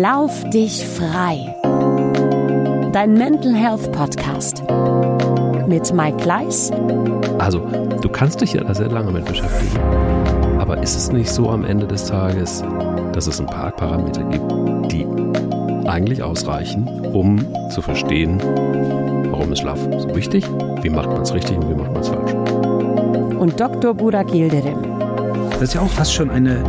Lauf dich frei. Dein Mental Health Podcast mit Mike Gleis. Also, du kannst dich ja da sehr lange mit beschäftigen. Aber ist es nicht so am Ende des Tages, dass es ein paar Parameter gibt, die eigentlich ausreichen, um zu verstehen, warum ist Schlaf so wichtig, wie macht man es richtig und wie macht man es falsch? Und Dr. Burak Yildirim. Das ist ja auch fast schon eine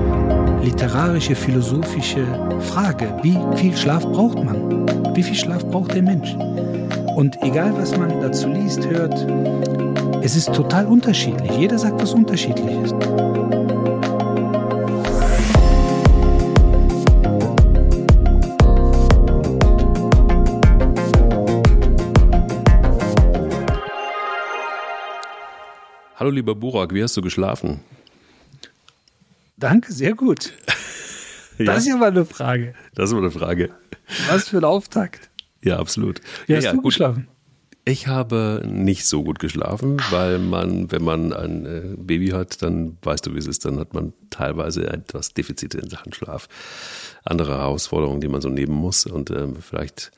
literarische, philosophische Frage. Wie viel Schlaf braucht man? Wie viel Schlaf braucht der Mensch? Und egal, was man dazu liest, hört, es ist total unterschiedlich. Jeder sagt was unterschiedliches. Hallo lieber Burak, wie hast du geschlafen? Danke, sehr gut. Das ja. ist ja mal eine Frage. Das ist mal eine Frage. Was für ein Auftakt. Ja, absolut. Wie hast ja, du gut. geschlafen? Ich habe nicht so gut geschlafen, weil man, wenn man ein äh, Baby hat, dann weißt du, wie es ist, dann hat man teilweise etwas Defizite in Sachen Schlaf. Andere Herausforderungen, die man so nehmen muss. Und ähm, vielleicht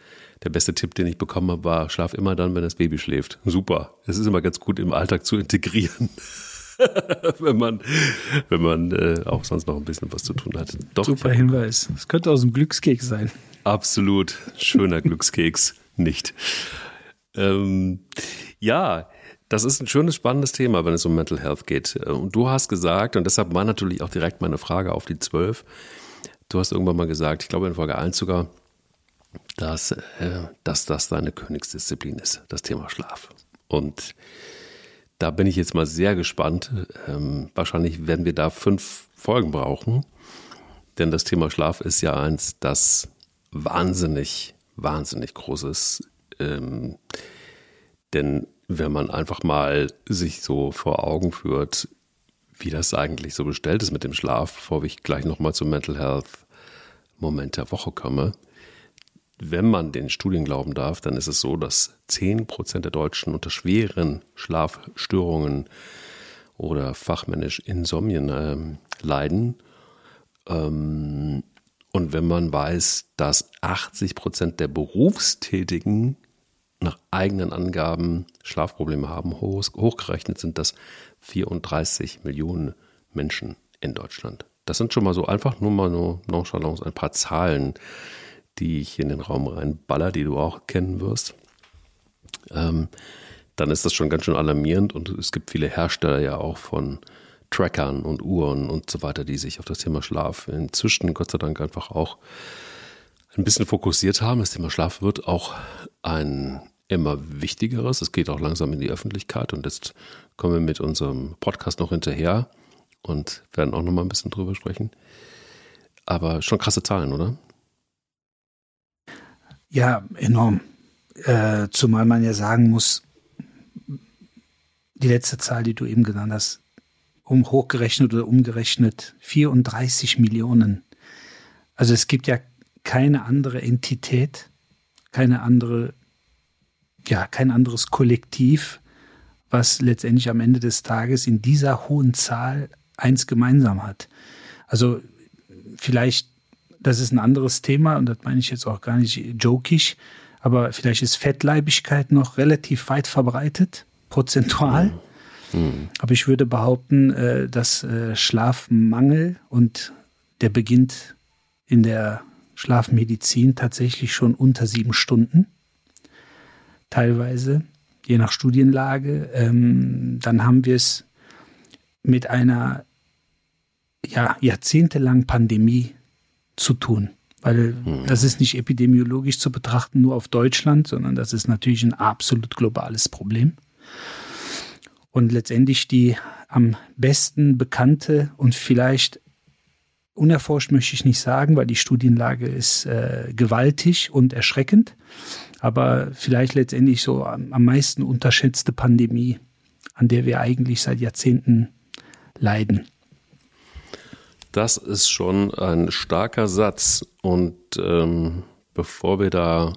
der beste Tipp, den ich bekommen habe, war, schlaf immer dann, wenn das Baby schläft. Super. Es ist immer ganz gut im Alltag zu integrieren. wenn man, wenn man äh, auch sonst noch ein bisschen was zu tun hat. Doch, Super Hinweis. Das könnte aus dem Glückskeks sein. Absolut. Schöner Glückskeks. Nicht. Ähm, ja, das ist ein schönes, spannendes Thema, wenn es um Mental Health geht. Und du hast gesagt, und deshalb war natürlich auch direkt meine Frage auf die zwölf, du hast irgendwann mal gesagt, ich glaube in Folge 1 sogar, dass, äh, dass das deine Königsdisziplin ist, das Thema Schlaf. Und da bin ich jetzt mal sehr gespannt. Ähm, wahrscheinlich werden wir da fünf Folgen brauchen, denn das Thema Schlaf ist ja eins, das wahnsinnig, wahnsinnig groß ist. Ähm, denn wenn man einfach mal sich so vor Augen führt, wie das eigentlich so bestellt ist mit dem Schlaf, bevor ich gleich nochmal zum Mental Health Moment der Woche komme, wenn man den Studien glauben darf, dann ist es so, dass 10 Prozent der Deutschen unter schweren Schlafstörungen oder fachmännisch Insomnien äh, leiden. Ähm, und wenn man weiß, dass 80 Prozent der Berufstätigen nach eigenen Angaben Schlafprobleme haben, hoch, hochgerechnet sind das 34 Millionen Menschen in Deutschland. Das sind schon mal so einfach nur mal nur nonchalance ein paar Zahlen, die ich in den Raum reinballer, die du auch kennen wirst, ähm, dann ist das schon ganz schön alarmierend und es gibt viele Hersteller ja auch von Trackern und Uhren und so weiter, die sich auf das Thema Schlaf inzwischen Gott sei Dank einfach auch ein bisschen fokussiert haben. Das Thema Schlaf wird auch ein immer wichtigeres. Es geht auch langsam in die Öffentlichkeit und jetzt kommen wir mit unserem Podcast noch hinterher und werden auch noch mal ein bisschen drüber sprechen. Aber schon krasse Zahlen, oder? Ja, enorm. Äh, zumal man ja sagen muss, die letzte Zahl, die du eben genannt hast, um hochgerechnet oder umgerechnet 34 Millionen. Also es gibt ja keine andere Entität, keine andere, ja, kein anderes Kollektiv, was letztendlich am Ende des Tages in dieser hohen Zahl eins gemeinsam hat. Also vielleicht das ist ein anderes Thema und das meine ich jetzt auch gar nicht jokig, aber vielleicht ist Fettleibigkeit noch relativ weit verbreitet, prozentual. Mhm. Aber ich würde behaupten, äh, dass äh, Schlafmangel und der beginnt in der Schlafmedizin tatsächlich schon unter sieben Stunden, teilweise, je nach Studienlage. Ähm, dann haben wir es mit einer ja, jahrzehntelangen Pandemie zu tun. Weil hm. das ist nicht epidemiologisch zu betrachten, nur auf Deutschland, sondern das ist natürlich ein absolut globales Problem. Und letztendlich die am besten bekannte und vielleicht unerforscht möchte ich nicht sagen, weil die Studienlage ist äh, gewaltig und erschreckend, aber vielleicht letztendlich so am, am meisten unterschätzte Pandemie, an der wir eigentlich seit Jahrzehnten leiden. Das ist schon ein starker Satz. Und ähm, bevor wir da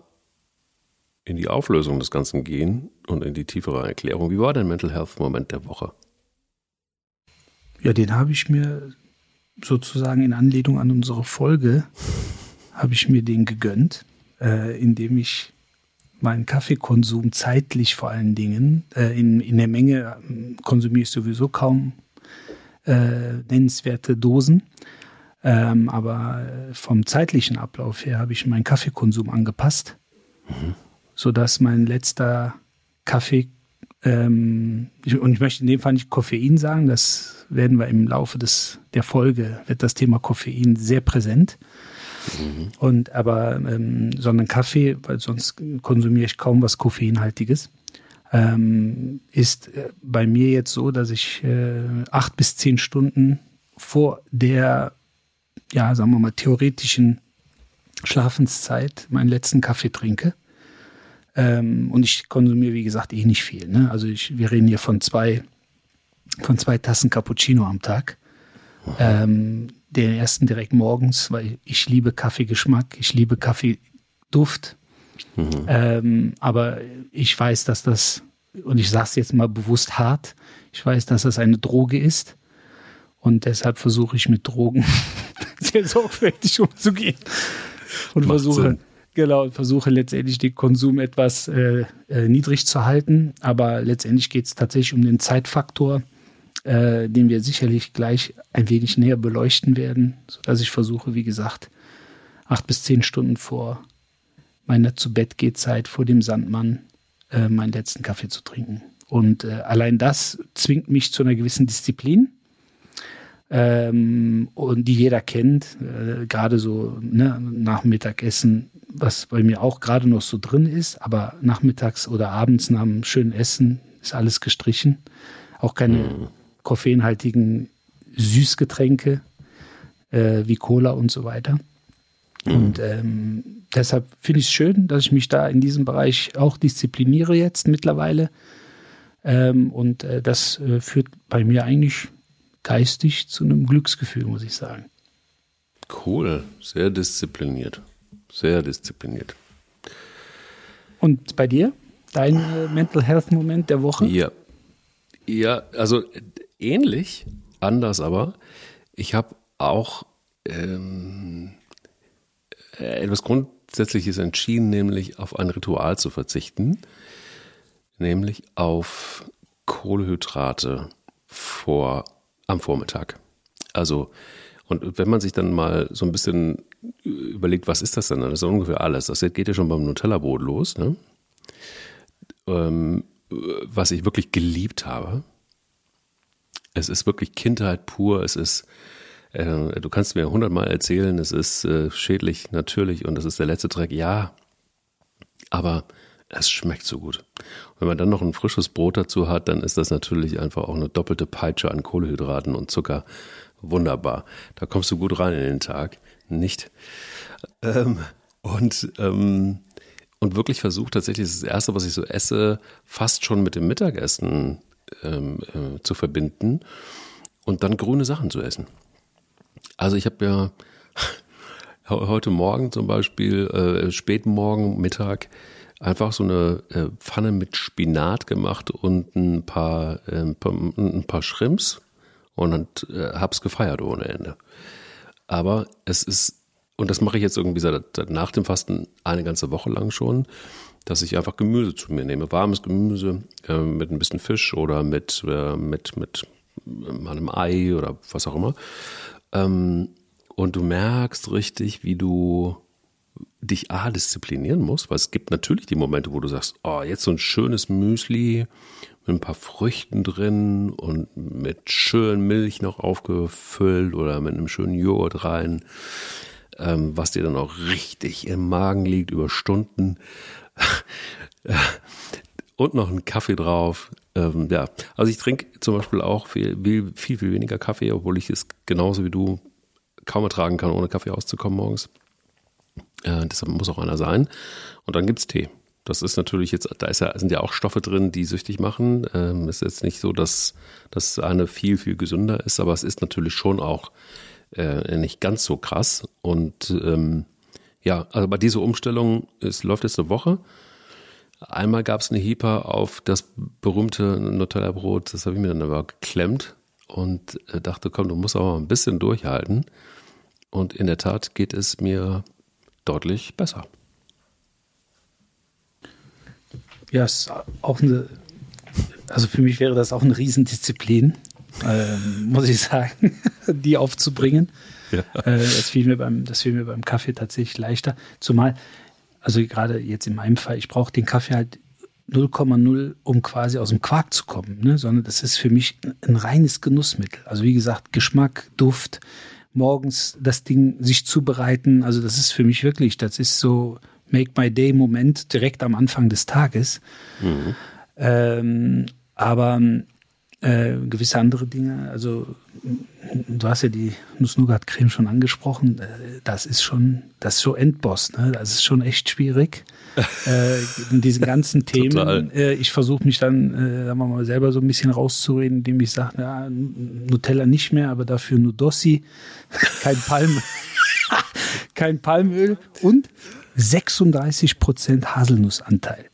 in die Auflösung des Ganzen gehen und in die tiefere Erklärung, wie war dein Mental Health Moment der Woche? Ja, den habe ich mir sozusagen in Anlehnung an unsere Folge, habe ich mir den gegönnt, äh, indem ich meinen Kaffeekonsum zeitlich vor allen Dingen, äh, in, in der Menge äh, konsumiere ich sowieso kaum nennenswerte Dosen. Ähm, aber vom zeitlichen Ablauf her habe ich meinen Kaffeekonsum angepasst, mhm. sodass mein letzter Kaffee, ähm, und ich möchte in dem Fall nicht Koffein sagen, das werden wir im Laufe des, der Folge, wird das Thema Koffein sehr präsent. Mhm. Und aber, ähm, sondern Kaffee, weil sonst konsumiere ich kaum was Koffeinhaltiges, ähm, ist äh, bei mir jetzt so, dass ich äh, acht bis zehn Stunden vor der, ja, sagen wir mal, theoretischen Schlafenszeit meinen letzten Kaffee trinke. Ähm, und ich konsumiere, wie gesagt, eh nicht viel. Ne? Also ich, wir reden hier von zwei, von zwei Tassen Cappuccino am Tag. Ähm, den ersten direkt morgens, weil ich liebe Kaffeegeschmack, ich liebe Kaffeeduft. Mhm. Ähm, aber ich weiß, dass das, und ich sage es jetzt mal bewusst hart, ich weiß, dass das eine Droge ist. Und deshalb versuche ich mit Drogen sehr sorgfältig umzugehen. Und Macht versuche, Sinn. genau, versuche letztendlich den Konsum etwas äh, äh, niedrig zu halten. Aber letztendlich geht es tatsächlich um den Zeitfaktor äh, den wir sicherlich gleich ein wenig näher beleuchten werden, sodass ich versuche, wie gesagt, acht bis zehn Stunden vor meiner zu Bett geht Zeit vor dem Sandmann äh, meinen letzten Kaffee zu trinken. Und äh, allein das zwingt mich zu einer gewissen Disziplin. Ähm, und die jeder kennt, äh, gerade so ne, nach Mittagessen, was bei mir auch gerade noch so drin ist, aber nachmittags oder abends nach einem schönen Essen ist alles gestrichen. Auch keine mhm koffeinhaltigen Süßgetränke äh, wie Cola und so weiter. Mhm. Und ähm, deshalb finde ich es schön, dass ich mich da in diesem Bereich auch diszipliniere jetzt mittlerweile. Ähm, und äh, das äh, führt bei mir eigentlich geistig zu einem Glücksgefühl, muss ich sagen. Cool, sehr diszipliniert. Sehr diszipliniert. Und bei dir? Dein äh, Mental Health Moment der Woche? Ja. Ja, also ähnlich, anders aber. Ich habe auch ähm, etwas Grundsätzliches entschieden, nämlich auf ein Ritual zu verzichten, nämlich auf Kohlehydrate vor, am Vormittag. Also, und wenn man sich dann mal so ein bisschen überlegt, was ist das denn? Das ist ungefähr alles. Das geht ja schon beim Nutella-Brot los, ne? ähm, was ich wirklich geliebt habe. Es ist wirklich Kindheit pur. Es ist, äh, du kannst mir hundertmal erzählen, es ist äh, schädlich, natürlich, und das ist der letzte Dreck. Ja, aber es schmeckt so gut. Und wenn man dann noch ein frisches Brot dazu hat, dann ist das natürlich einfach auch eine doppelte Peitsche an Kohlehydraten und Zucker. Wunderbar. Da kommst du gut rein in den Tag. Nicht? Ähm, und, ähm, und wirklich versucht tatsächlich das erste, was ich so esse, fast schon mit dem Mittagessen ähm, äh, zu verbinden und dann grüne Sachen zu essen. Also ich habe ja heute Morgen zum Beispiel, äh, späten Morgen, Mittag, einfach so eine äh, Pfanne mit Spinat gemacht und ein paar, äh, ein paar Shrimps und äh, hab's gefeiert ohne Ende. Aber es ist, und das mache ich jetzt irgendwie seit, seit nach dem Fasten eine ganze Woche lang schon, dass ich einfach Gemüse zu mir nehme. Warmes Gemüse äh, mit ein bisschen Fisch oder mit, äh, mit, mit einem Ei oder was auch immer. Ähm, und du merkst richtig, wie du dich A disziplinieren musst, weil es gibt natürlich die Momente, wo du sagst, oh, jetzt so ein schönes Müsli mit ein paar Früchten drin und mit schön Milch noch aufgefüllt oder mit einem schönen Joghurt rein, ähm, was dir dann auch richtig im Magen liegt über Stunden. und noch einen Kaffee drauf. Ähm, ja, also ich trinke zum Beispiel auch viel, viel, viel weniger Kaffee, obwohl ich es genauso wie du kaum ertragen kann, ohne Kaffee auszukommen morgens. Äh, deshalb muss auch einer sein. Und dann gibt es Tee. Das ist natürlich jetzt, da ist ja, sind ja auch Stoffe drin, die süchtig machen. Ähm, ist jetzt nicht so, dass das eine viel, viel gesünder ist, aber es ist natürlich schon auch äh, nicht ganz so krass. Und ähm, ja, also bei dieser Umstellung, es läuft jetzt eine Woche. Einmal gab es eine Hieper auf das berühmte Nutella-Brot, das habe ich mir dann aber geklemmt und dachte, komm, du musst aber mal ein bisschen durchhalten. Und in der Tat geht es mir deutlich besser. Ja, ist auch eine, also für mich wäre das auch eine Riesendisziplin, äh, muss ich sagen, die aufzubringen. Ja. Äh, das, fiel mir beim, das fiel mir beim Kaffee tatsächlich leichter. Zumal, also gerade jetzt in meinem Fall, ich brauche den Kaffee halt 0,0, um quasi aus dem Quark zu kommen, ne? sondern das ist für mich ein reines Genussmittel. Also wie gesagt, Geschmack, Duft, morgens das Ding sich zubereiten. Also das ist für mich wirklich, das ist so Make My Day Moment direkt am Anfang des Tages. Mhm. Ähm, aber äh, gewisse andere Dinge, also du hast ja die Nuss-Nougat-Creme schon angesprochen, äh, das ist schon, das ist so Endboss, ne? das ist schon echt schwierig. äh, in diesen ganzen Themen, äh, ich versuche mich dann, äh, sagen wir mal, selber so ein bisschen rauszureden, indem ich sage, ja, Nutella nicht mehr, aber dafür Nudossi, kein Palm, kein Palmöl und 36 Prozent Haselnussanteil.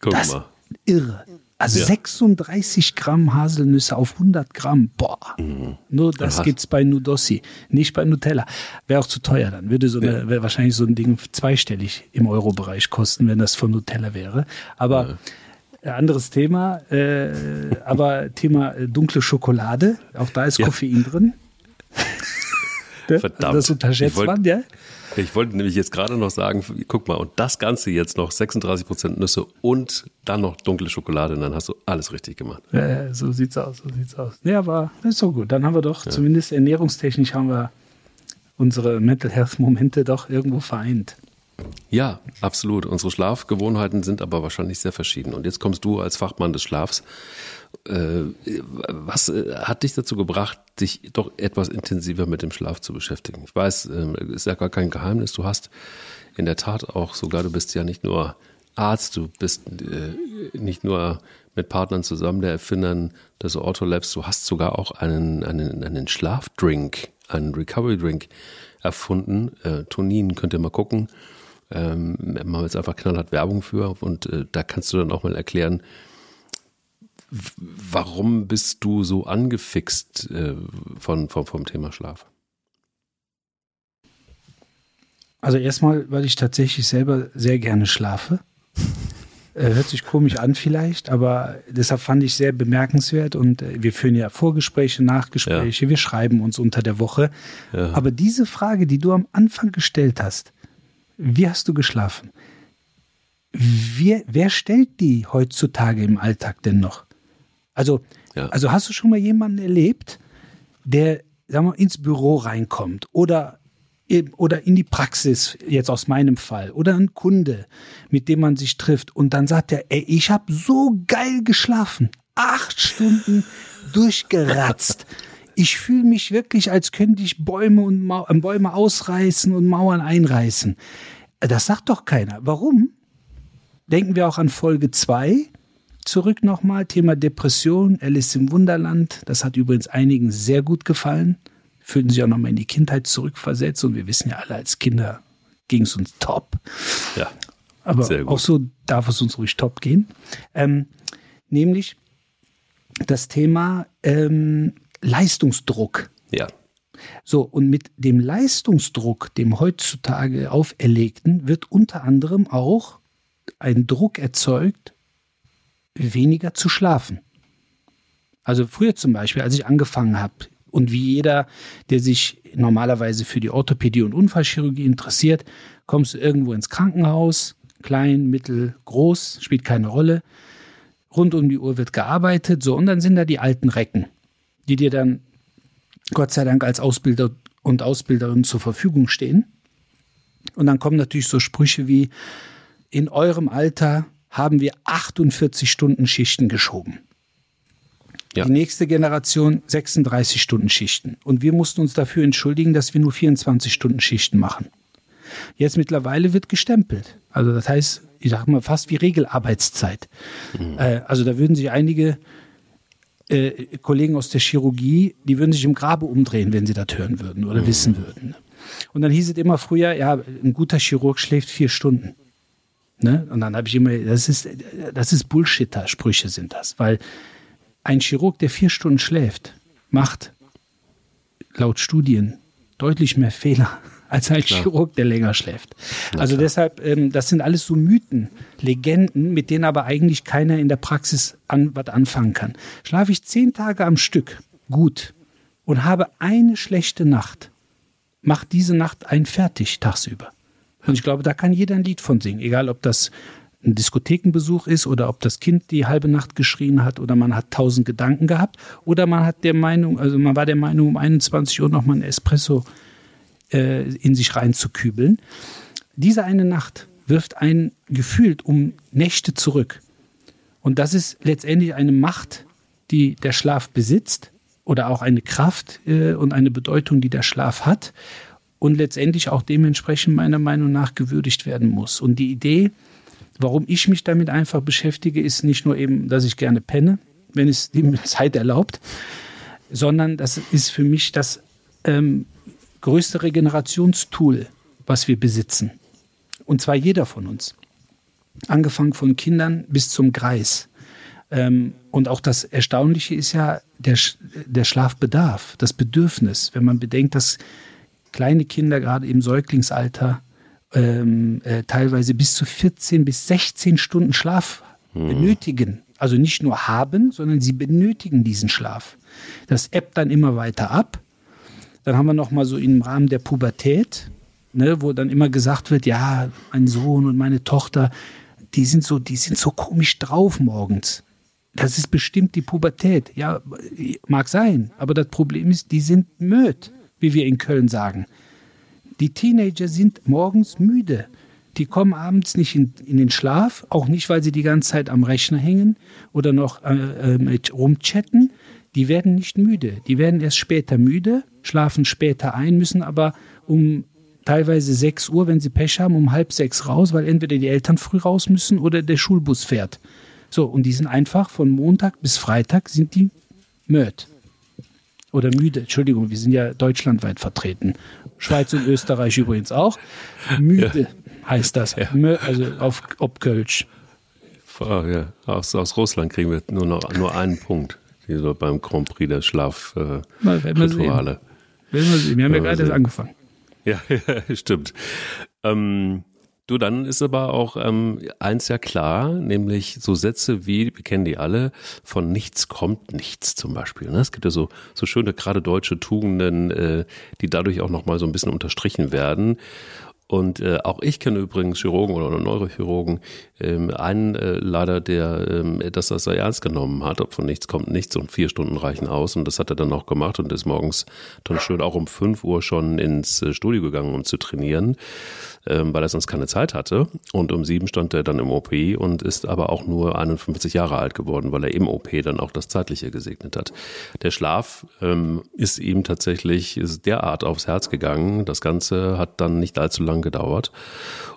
Guck das mal. Irre. Also ja. 36 Gramm Haselnüsse auf 100 Gramm. Boah. Mhm. Nur das gibt es bei Nudossi, nicht bei Nutella. Wäre auch zu teuer dann. Würde so eine, wäre wahrscheinlich so ein Ding zweistellig im Euro-Bereich kosten, wenn das von Nutella wäre. Aber ja. anderes Thema. Äh, aber Thema äh, dunkle Schokolade. Auch da ist ja. Koffein drin. Verdammt. Das unterschätzt wollt, man, ja? Ich wollte nämlich jetzt gerade noch sagen, guck mal, und das Ganze jetzt noch 36 Prozent Nüsse und dann noch dunkle Schokolade, dann hast du alles richtig gemacht. Ja, so sieht's aus, so sieht's aus. Ja, aber ist so gut. Dann haben wir doch, ja. zumindest ernährungstechnisch haben wir unsere Mental Health Momente doch irgendwo vereint. Ja, absolut. Unsere Schlafgewohnheiten sind aber wahrscheinlich sehr verschieden. Und jetzt kommst du als Fachmann des Schlafs was äh, hat dich dazu gebracht, dich doch etwas intensiver mit dem Schlaf zu beschäftigen? Ich weiß, ähm, ist ja gar kein Geheimnis. Du hast in der Tat auch sogar, du bist ja nicht nur Arzt, du bist äh, nicht nur mit Partnern zusammen der Erfindern des Autolabs, du hast sogar auch einen, einen, einen Schlafdrink, einen Recovery Drink erfunden. Äh, Tonin könnt ihr mal gucken. Ähm, machen wir jetzt einfach knallhart Werbung für und äh, da kannst du dann auch mal erklären, Warum bist du so angefixt äh, von, von, vom Thema Schlaf? Also erstmal, weil ich tatsächlich selber sehr gerne schlafe. Äh, hört sich komisch an vielleicht, aber deshalb fand ich sehr bemerkenswert und äh, wir führen ja Vorgespräche, Nachgespräche, ja. wir schreiben uns unter der Woche. Ja. Aber diese Frage, die du am Anfang gestellt hast, wie hast du geschlafen? Wer, wer stellt die heutzutage im Alltag denn noch? Also, ja. also hast du schon mal jemanden erlebt, der sagen wir, ins Büro reinkommt oder oder in die Praxis, jetzt aus meinem Fall, oder ein Kunde, mit dem man sich trifft und dann sagt er, ey, ich habe so geil geschlafen, acht Stunden durchgeratzt. Ich fühle mich wirklich, als könnte ich Bäume und Mau äh, Bäume ausreißen und Mauern einreißen. Das sagt doch keiner. Warum? Denken wir auch an Folge zwei zurück nochmal, Thema Depression, Alice im Wunderland. Das hat übrigens einigen sehr gut gefallen. Fühlten sich auch nochmal in die Kindheit zurückversetzt und wir wissen ja alle, als Kinder ging es uns top. Ja. Aber auch so darf es uns ruhig top gehen. Ähm, nämlich das Thema ähm, Leistungsdruck. Ja. So, und mit dem Leistungsdruck, dem heutzutage auferlegten, wird unter anderem auch ein Druck erzeugt weniger zu schlafen. Also früher zum Beispiel, als ich angefangen habe, und wie jeder, der sich normalerweise für die Orthopädie und Unfallchirurgie interessiert, kommst du irgendwo ins Krankenhaus, klein, mittel, groß, spielt keine Rolle. Rund um die Uhr wird gearbeitet, so, und dann sind da die alten Recken, die dir dann Gott sei Dank als Ausbilder und Ausbilderin zur Verfügung stehen. Und dann kommen natürlich so Sprüche wie, in eurem Alter haben wir 48 Stunden Schichten geschoben. Ja. Die nächste Generation 36 Stunden Schichten. Und wir mussten uns dafür entschuldigen, dass wir nur 24 Stunden Schichten machen. Jetzt mittlerweile wird gestempelt. Also das heißt, ich sage mal fast wie Regelarbeitszeit. Mhm. Äh, also da würden sich einige äh, Kollegen aus der Chirurgie, die würden sich im Grabe umdrehen, wenn sie das hören würden oder mhm. wissen würden. Und dann hieß es immer früher, ja, ein guter Chirurg schläft vier Stunden. Ne? Und dann habe ich immer, das ist, das ist Bullshitter, Sprüche sind das, weil ein Chirurg, der vier Stunden schläft, macht laut Studien deutlich mehr Fehler als ein Klar. Chirurg, der länger schläft. Na also klar. deshalb, ähm, das sind alles so Mythen, Legenden, mit denen aber eigentlich keiner in der Praxis an, was anfangen kann. Schlafe ich zehn Tage am Stück gut und habe eine schlechte Nacht, macht diese Nacht einen fertig tagsüber. Und ich glaube, da kann jeder ein Lied von singen, egal ob das ein Diskothekenbesuch ist oder ob das Kind die halbe Nacht geschrien hat oder man hat tausend Gedanken gehabt oder man hat der Meinung, also man war der Meinung, um 21 Uhr nochmal ein Espresso äh, in sich reinzukübeln. Diese eine Nacht wirft einen gefühlt um Nächte zurück. Und das ist letztendlich eine Macht, die der Schlaf besitzt oder auch eine Kraft äh, und eine Bedeutung, die der Schlaf hat und letztendlich auch dementsprechend meiner Meinung nach gewürdigt werden muss. Und die Idee, Warum ich mich damit einfach beschäftige, ist nicht nur eben, dass ich gerne penne, wenn es die Zeit erlaubt, sondern das ist für mich das ähm, größte Regenerationstool, was wir besitzen. Und zwar jeder von uns. Angefangen von Kindern bis zum Greis. Ähm, und auch das Erstaunliche ist ja der, der Schlafbedarf, das Bedürfnis. Wenn man bedenkt, dass kleine Kinder gerade im Säuglingsalter ähm, äh, teilweise bis zu 14 bis 16 Stunden Schlaf hm. benötigen. Also nicht nur haben, sondern sie benötigen diesen Schlaf. Das ebbt dann immer weiter ab. Dann haben wir noch mal so im Rahmen der Pubertät, ne, wo dann immer gesagt wird, ja, mein Sohn und meine Tochter, die sind so, die sind so komisch drauf morgens. Das ist bestimmt die Pubertät. Ja, mag sein, aber das Problem ist, die sind möd, wie wir in Köln sagen. Die Teenager sind morgens müde. Die kommen abends nicht in, in, den Schlaf, auch nicht, weil sie die ganze Zeit am Rechner hängen oder noch äh, äh, mit rumchatten. Die werden nicht müde. Die werden erst später müde, schlafen später ein, müssen aber um teilweise 6 Uhr, wenn sie Pech haben, um halb sechs raus, weil entweder die Eltern früh raus müssen oder der Schulbus fährt. So, und die sind einfach von Montag bis Freitag sind die mört. Oder müde, Entschuldigung, wir sind ja deutschlandweit vertreten. Schweiz und Österreich übrigens auch. Müde ja. heißt das. Ja. Also auf Obkölsch. Oh, ja. aus, aus Russland kriegen wir nur noch nur einen Punkt. So beim Grand Prix der Schlafrituale. Äh, wir, sehen. wir sehen. Wir haben ja gerade erst angefangen. Ja, ja stimmt. Ähm, Du, dann ist aber auch ähm, eins ja klar, nämlich so Sätze wie, wir kennen die alle, von nichts kommt nichts zum Beispiel. Ne? Es gibt ja so, so schöne, gerade deutsche Tugenden, äh, die dadurch auch nochmal so ein bisschen unterstrichen werden. Und äh, auch ich kenne übrigens Chirurgen oder Neurochirurgen, ähm, einen äh, leider, der ähm, das, sehr ernst genommen hat, ob von nichts kommt nichts und vier Stunden reichen aus. Und das hat er dann auch gemacht und ist morgens dann schön auch um fünf Uhr schon ins äh, Studio gegangen, um zu trainieren ähm, weil er sonst keine Zeit hatte. Und um sieben stand er dann im OP und ist aber auch nur 51 Jahre alt geworden, weil er im OP dann auch das Zeitliche gesegnet hat. Der Schlaf ähm, ist ihm tatsächlich ist derart aufs Herz gegangen. Das Ganze hat dann nicht allzu lang gedauert.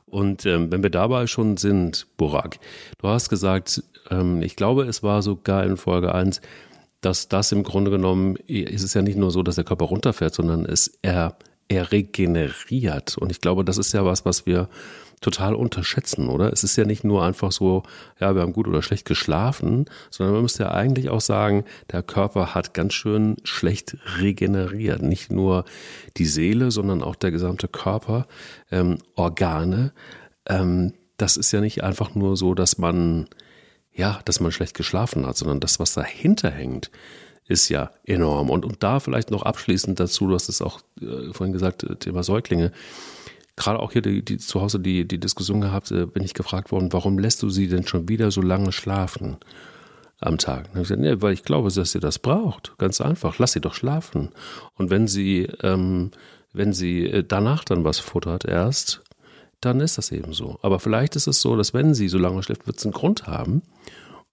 Und ähm, wenn wir dabei schon sind, Burak, du hast gesagt, ähm, ich glaube, es war sogar in Folge eins, dass das im Grunde genommen, ist es ja nicht nur so, dass der Körper runterfährt, sondern es er er regeneriert. Und ich glaube, das ist ja was, was wir total unterschätzen, oder? Es ist ja nicht nur einfach so, ja, wir haben gut oder schlecht geschlafen, sondern man müsste ja eigentlich auch sagen, der Körper hat ganz schön schlecht regeneriert. Nicht nur die Seele, sondern auch der gesamte Körper, ähm, Organe. Ähm, das ist ja nicht einfach nur so, dass man, ja, dass man schlecht geschlafen hat, sondern das, was dahinter hängt, ist ja enorm. Und, und da vielleicht noch abschließend dazu, du hast es auch äh, vorhin gesagt, äh, Thema Säuglinge. Gerade auch hier die, die, zu Hause die, die Diskussion gehabt, äh, bin ich gefragt worden, warum lässt du sie denn schon wieder so lange schlafen am Tag? Und ich gesagt, nee, weil ich glaube, dass sie das braucht. Ganz einfach. Lass sie doch schlafen. Und wenn sie, ähm, wenn sie äh, danach dann was futtert erst, dann ist das eben so. Aber vielleicht ist es so, dass wenn sie so lange schläft, wird es einen Grund haben.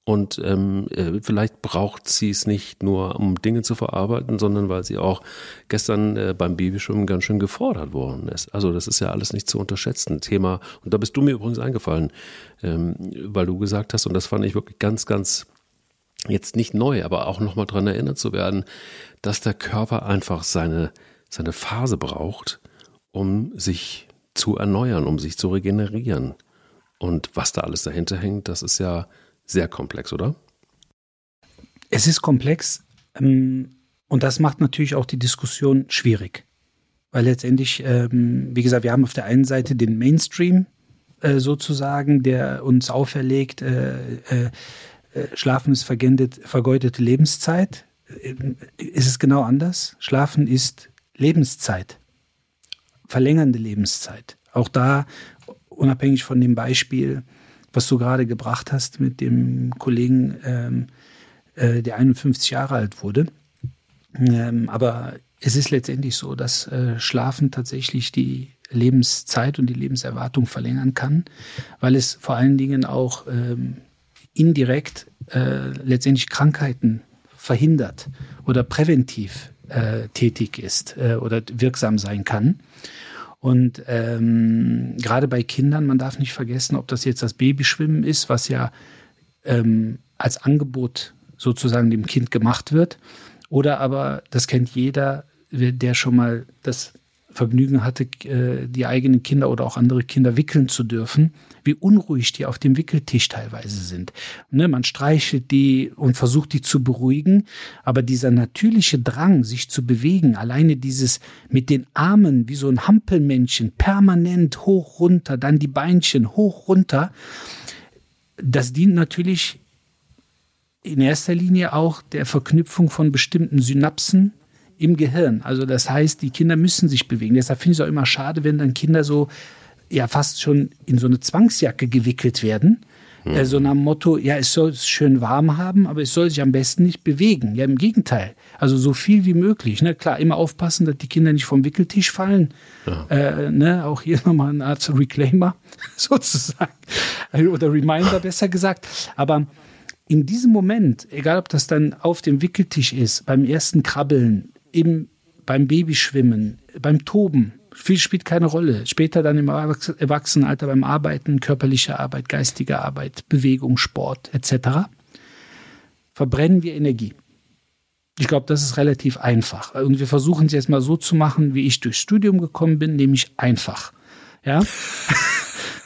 Und ähm, äh, vielleicht braucht sie es nicht nur, um Dinge zu verarbeiten, sondern weil sie auch gestern äh, beim Babyschwimmen ganz schön gefordert worden ist. Also das ist ja alles nicht zu unterschätzen. Thema, und da bist du mir übrigens eingefallen, ähm, weil du gesagt hast, und das fand ich wirklich ganz, ganz jetzt nicht neu, aber auch nochmal dran erinnert zu werden, dass der Körper einfach seine, seine Phase braucht, um sich zu erneuern, um sich zu regenerieren. Und was da alles dahinter hängt, das ist ja sehr komplex, oder? Es ist komplex ähm, und das macht natürlich auch die Diskussion schwierig. weil letztendlich, ähm, wie gesagt, wir haben auf der einen Seite den Mainstream äh, sozusagen, der uns auferlegt, äh, äh, äh Schlafen ist vergeudete Lebenszeit. Äh, ist es genau anders? Schlafen ist Lebenszeit, verlängernde Lebenszeit. Auch da, unabhängig von dem Beispiel, was du gerade gebracht hast mit dem Kollegen, ähm, äh, der 51 Jahre alt wurde. Ähm, aber es ist letztendlich so, dass äh, Schlafen tatsächlich die Lebenszeit und die Lebenserwartung verlängern kann, weil es vor allen Dingen auch ähm, indirekt äh, letztendlich Krankheiten verhindert oder präventiv äh, tätig ist äh, oder wirksam sein kann. Und ähm, gerade bei Kindern, man darf nicht vergessen, ob das jetzt das Babyschwimmen ist, was ja ähm, als Angebot sozusagen dem Kind gemacht wird, oder aber, das kennt jeder, der schon mal das Vergnügen hatte, äh, die eigenen Kinder oder auch andere Kinder wickeln zu dürfen, wie unruhig die auf dem Wickeltisch teilweise sind. Ne, man streichelt die und versucht die zu beruhigen, aber dieser natürliche Drang, sich zu bewegen, alleine dieses mit den Armen wie so ein Hampelmännchen permanent hoch runter, dann die Beinchen hoch runter, das dient natürlich in erster Linie auch der Verknüpfung von bestimmten Synapsen im Gehirn. Also das heißt, die Kinder müssen sich bewegen. Deshalb finde ich es auch immer schade, wenn dann Kinder so ja fast schon in so eine Zwangsjacke gewickelt werden. Mhm. Äh, so nach dem Motto, ja, es soll es schön warm haben, aber es soll sich am besten nicht bewegen. Ja, im Gegenteil. Also so viel wie möglich. Ne? Klar, immer aufpassen, dass die Kinder nicht vom Wickeltisch fallen. Ja. Äh, ne? Auch hier nochmal eine Art Reclaimer sozusagen. Oder Reminder besser gesagt. Aber in diesem Moment, egal ob das dann auf dem Wickeltisch ist, beim ersten Krabbeln, im, beim Babyschwimmen, beim Toben, viel spielt keine Rolle. Später dann im Erwachsenenalter beim Arbeiten, körperliche Arbeit, geistige Arbeit, Bewegung, Sport etc. verbrennen wir Energie. Ich glaube, das ist relativ einfach. Und wir versuchen es jetzt mal so zu machen, wie ich durchs Studium gekommen bin, nämlich einfach. Ja.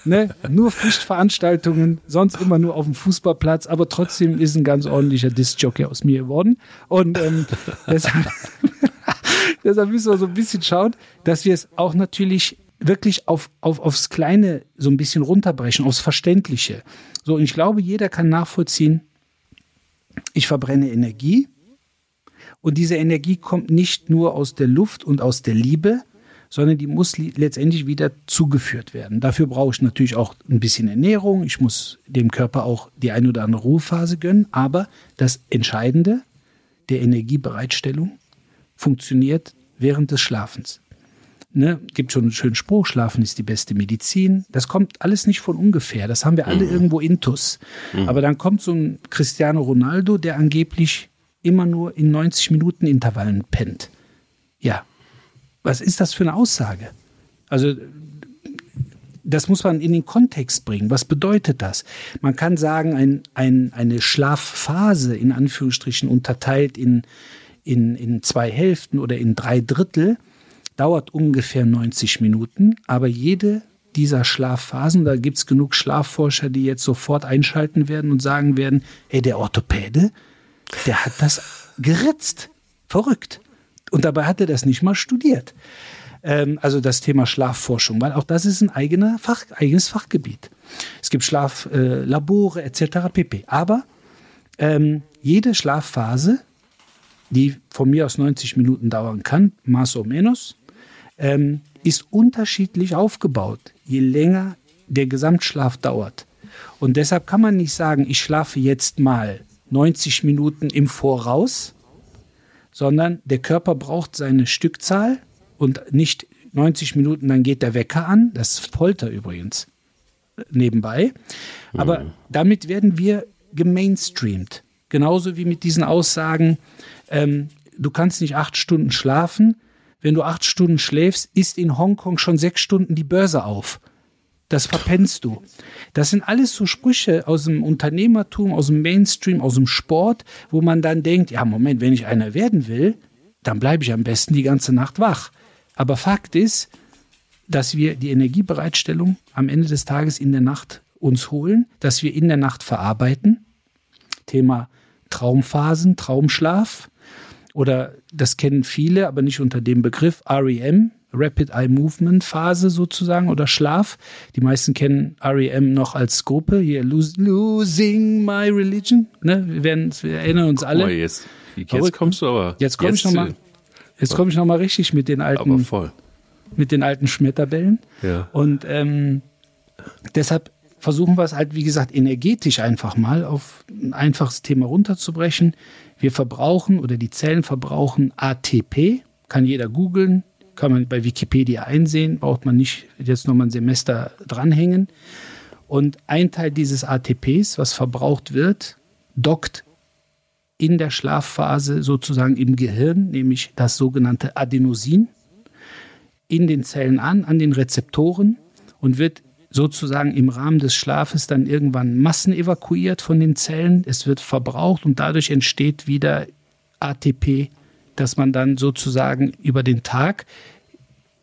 Ne? Nur Pflichtveranstaltungen, sonst immer nur auf dem Fußballplatz, aber trotzdem ist ein ganz ordentlicher Disc-Jockey aus mir geworden. Und ähm, deshalb, deshalb müssen wir so ein bisschen schauen, dass wir es auch natürlich wirklich auf, auf, aufs Kleine so ein bisschen runterbrechen, aufs Verständliche. So, und ich glaube, jeder kann nachvollziehen, ich verbrenne Energie. Und diese Energie kommt nicht nur aus der Luft und aus der Liebe, sondern die muss letztendlich wieder zugeführt werden. Dafür brauche ich natürlich auch ein bisschen Ernährung. Ich muss dem Körper auch die ein oder andere Ruhephase gönnen. Aber das Entscheidende der Energiebereitstellung funktioniert während des Schlafens. Ne, gibt schon einen schönen Spruch, Schlafen ist die beste Medizin. Das kommt alles nicht von ungefähr. Das haben wir alle mhm. irgendwo intus. Mhm. Aber dann kommt so ein Cristiano Ronaldo, der angeblich immer nur in 90 Minuten Intervallen pennt. Ja, was ist das für eine Aussage? Also das muss man in den Kontext bringen. Was bedeutet das? Man kann sagen, ein, ein, eine Schlafphase in Anführungsstrichen unterteilt in, in, in zwei Hälften oder in drei Drittel dauert ungefähr 90 Minuten, aber jede dieser Schlafphasen, da gibt es genug Schlafforscher, die jetzt sofort einschalten werden und sagen werden, hey, der Orthopäde, der hat das geritzt. Verrückt. Und dabei hat er das nicht mal studiert. Ähm, also das Thema Schlafforschung, weil auch das ist ein eigener Fach, eigenes Fachgebiet. Es gibt Schlaflabore äh, etc. pp. Aber ähm, jede Schlafphase, die von mir aus 90 Minuten dauern kann, más o menos, ähm, ist unterschiedlich aufgebaut, je länger der Gesamtschlaf dauert. Und deshalb kann man nicht sagen, ich schlafe jetzt mal 90 Minuten im Voraus, sondern der Körper braucht seine Stückzahl und nicht 90 Minuten, dann geht der Wecker an. Das ist Folter übrigens nebenbei. Aber mhm. damit werden wir gemainstreamt. Genauso wie mit diesen Aussagen, ähm, du kannst nicht acht Stunden schlafen. Wenn du acht Stunden schläfst, ist in Hongkong schon sechs Stunden die Börse auf. Das verpennst du. Das sind alles so Sprüche aus dem Unternehmertum, aus dem Mainstream, aus dem Sport, wo man dann denkt, ja, Moment, wenn ich einer werden will, dann bleibe ich am besten die ganze Nacht wach. Aber Fakt ist, dass wir die Energiebereitstellung am Ende des Tages in der Nacht uns holen, dass wir in der Nacht verarbeiten. Thema Traumphasen, Traumschlaf. Oder das kennen viele, aber nicht unter dem Begriff REM, Rapid Eye Movement Phase sozusagen oder Schlaf. Die meisten kennen REM noch als Gruppe, hier Losing My Religion. Ne? Wir, werden, wir erinnern uns alle. Oh, jetzt, jetzt kommst du aber. Jetzt komme ich nochmal. Jetzt komme ich noch mal richtig mit den alten, mit den alten Schmetterbällen. Ja. Und ähm, deshalb versuchen wir es halt, wie gesagt, energetisch einfach mal auf ein einfaches Thema runterzubrechen. Wir verbrauchen oder die Zellen verbrauchen ATP, kann jeder googeln, kann man bei Wikipedia einsehen, braucht man nicht jetzt nochmal ein Semester dranhängen. Und ein Teil dieses ATPs, was verbraucht wird, dockt in der Schlafphase sozusagen im Gehirn, nämlich das sogenannte Adenosin, in den Zellen an, an den Rezeptoren und wird sozusagen im Rahmen des Schlafes dann irgendwann Massen evakuiert von den Zellen. Es wird verbraucht und dadurch entsteht wieder ATP, das man dann sozusagen über den Tag,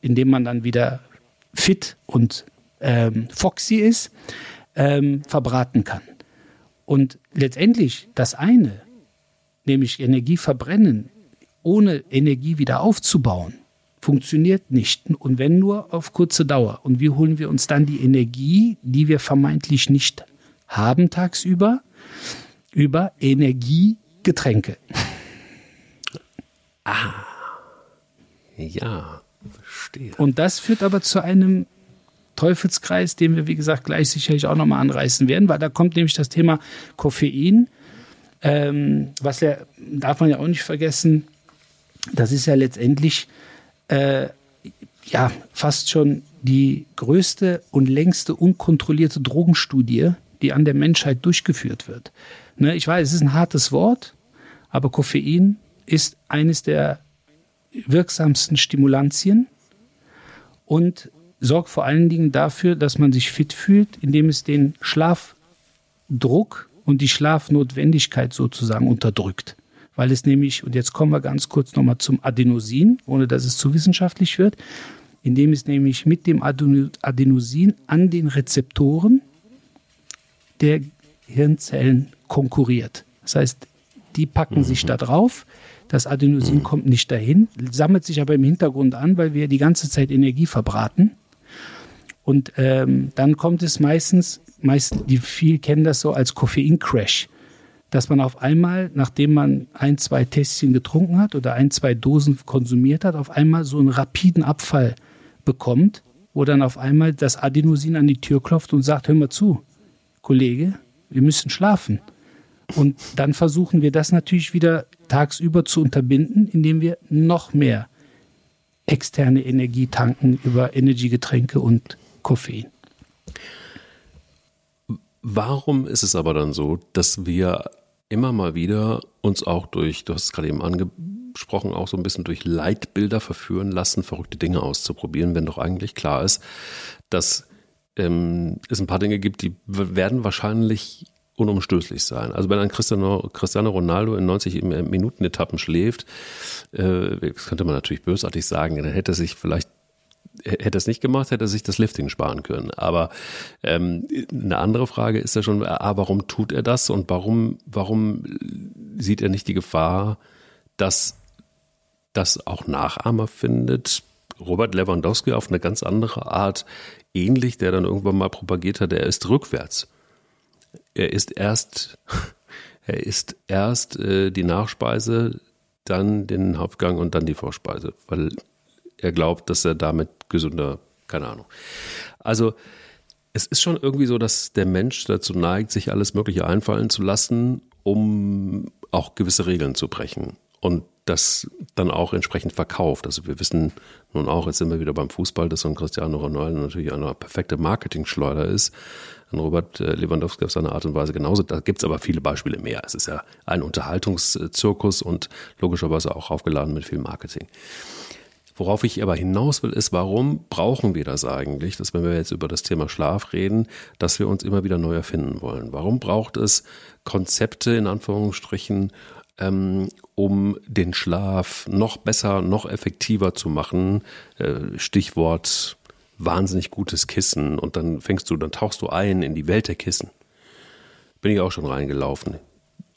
indem man dann wieder fit und ähm, foxy ist, ähm, verbraten kann. Und letztendlich das eine, nämlich Energie verbrennen, ohne Energie wieder aufzubauen, funktioniert nicht. Und wenn nur auf kurze Dauer. Und wie holen wir uns dann die Energie, die wir vermeintlich nicht haben tagsüber? Über Energiegetränke. Ah. Ja, verstehe. Und das führt aber zu einem Teufelskreis, den wir, wie gesagt, gleich sicherlich auch nochmal anreißen werden, weil da kommt nämlich das Thema Koffein ähm, was ja, darf man ja auch nicht vergessen, das ist ja letztendlich äh, ja fast schon die größte und längste unkontrollierte Drogenstudie, die an der Menschheit durchgeführt wird. Ne, ich weiß, es ist ein hartes Wort, aber Koffein ist eines der wirksamsten Stimulantien und sorgt vor allen Dingen dafür, dass man sich fit fühlt, indem es den Schlafdruck und die Schlafnotwendigkeit sozusagen unterdrückt. Weil es nämlich, und jetzt kommen wir ganz kurz nochmal zum Adenosin, ohne dass es zu wissenschaftlich wird, indem es nämlich mit dem Adenosin an den Rezeptoren der Hirnzellen konkurriert. Das heißt, die packen mhm. sich da drauf, das Adenosin mhm. kommt nicht dahin, sammelt sich aber im Hintergrund an, weil wir die ganze Zeit Energie verbraten. Und ähm, dann kommt es meistens meist, die viel kennen das so als Koffeincrash, dass man auf einmal, nachdem man ein, zwei Tässchen getrunken hat oder ein, zwei Dosen konsumiert hat, auf einmal so einen rapiden Abfall bekommt, wo dann auf einmal das Adenosin an die Tür klopft und sagt, hör mal zu, Kollege, wir müssen schlafen. Und dann versuchen wir das natürlich wieder tagsüber zu unterbinden, indem wir noch mehr externe Energie tanken über Energiegetränke und Koffein. Warum ist es aber dann so, dass wir immer mal wieder uns auch durch, du hast es gerade eben angesprochen, auch so ein bisschen durch Leitbilder verführen lassen, verrückte Dinge auszuprobieren, wenn doch eigentlich klar ist, dass ähm, es ein paar Dinge gibt, die werden wahrscheinlich unumstößlich sein. Also wenn ein Cristiano, Cristiano Ronaldo in 90 Minuten Etappen schläft, äh, das könnte man natürlich bösartig sagen, dann hätte er sich vielleicht hätte es nicht gemacht, hätte er sich das Lifting sparen können. Aber ähm, eine andere Frage ist ja schon, ah, warum tut er das und warum, warum sieht er nicht die Gefahr, dass das auch Nachahmer findet? Robert Lewandowski auf eine ganz andere Art ähnlich, der dann irgendwann mal propagiert hat, er ist rückwärts. Er ist erst, er ist erst äh, die Nachspeise, dann den Hauptgang und dann die Vorspeise, weil er glaubt, dass er damit gesünder, keine Ahnung. Also es ist schon irgendwie so, dass der Mensch dazu neigt, sich alles Mögliche einfallen zu lassen, um auch gewisse Regeln zu brechen. Und das dann auch entsprechend verkauft. Also wir wissen nun auch, jetzt sind wir wieder beim Fußball, dass so ein Cristiano Ronaldo natürlich eine perfekte Marketing-Schleuder ist. Ein Robert äh, Lewandowski auf seine Art und Weise genauso. Da gibt es aber viele Beispiele mehr. Es ist ja ein Unterhaltungszirkus und logischerweise auch aufgeladen mit viel Marketing. Worauf ich aber hinaus will, ist, warum brauchen wir das eigentlich, dass wenn wir jetzt über das Thema Schlaf reden, dass wir uns immer wieder neu erfinden wollen? Warum braucht es Konzepte in Anführungsstrichen, ähm, um den Schlaf noch besser, noch effektiver zu machen? Äh, Stichwort wahnsinnig gutes Kissen und dann fängst du, dann tauchst du ein in die Welt der Kissen. Bin ich auch schon reingelaufen.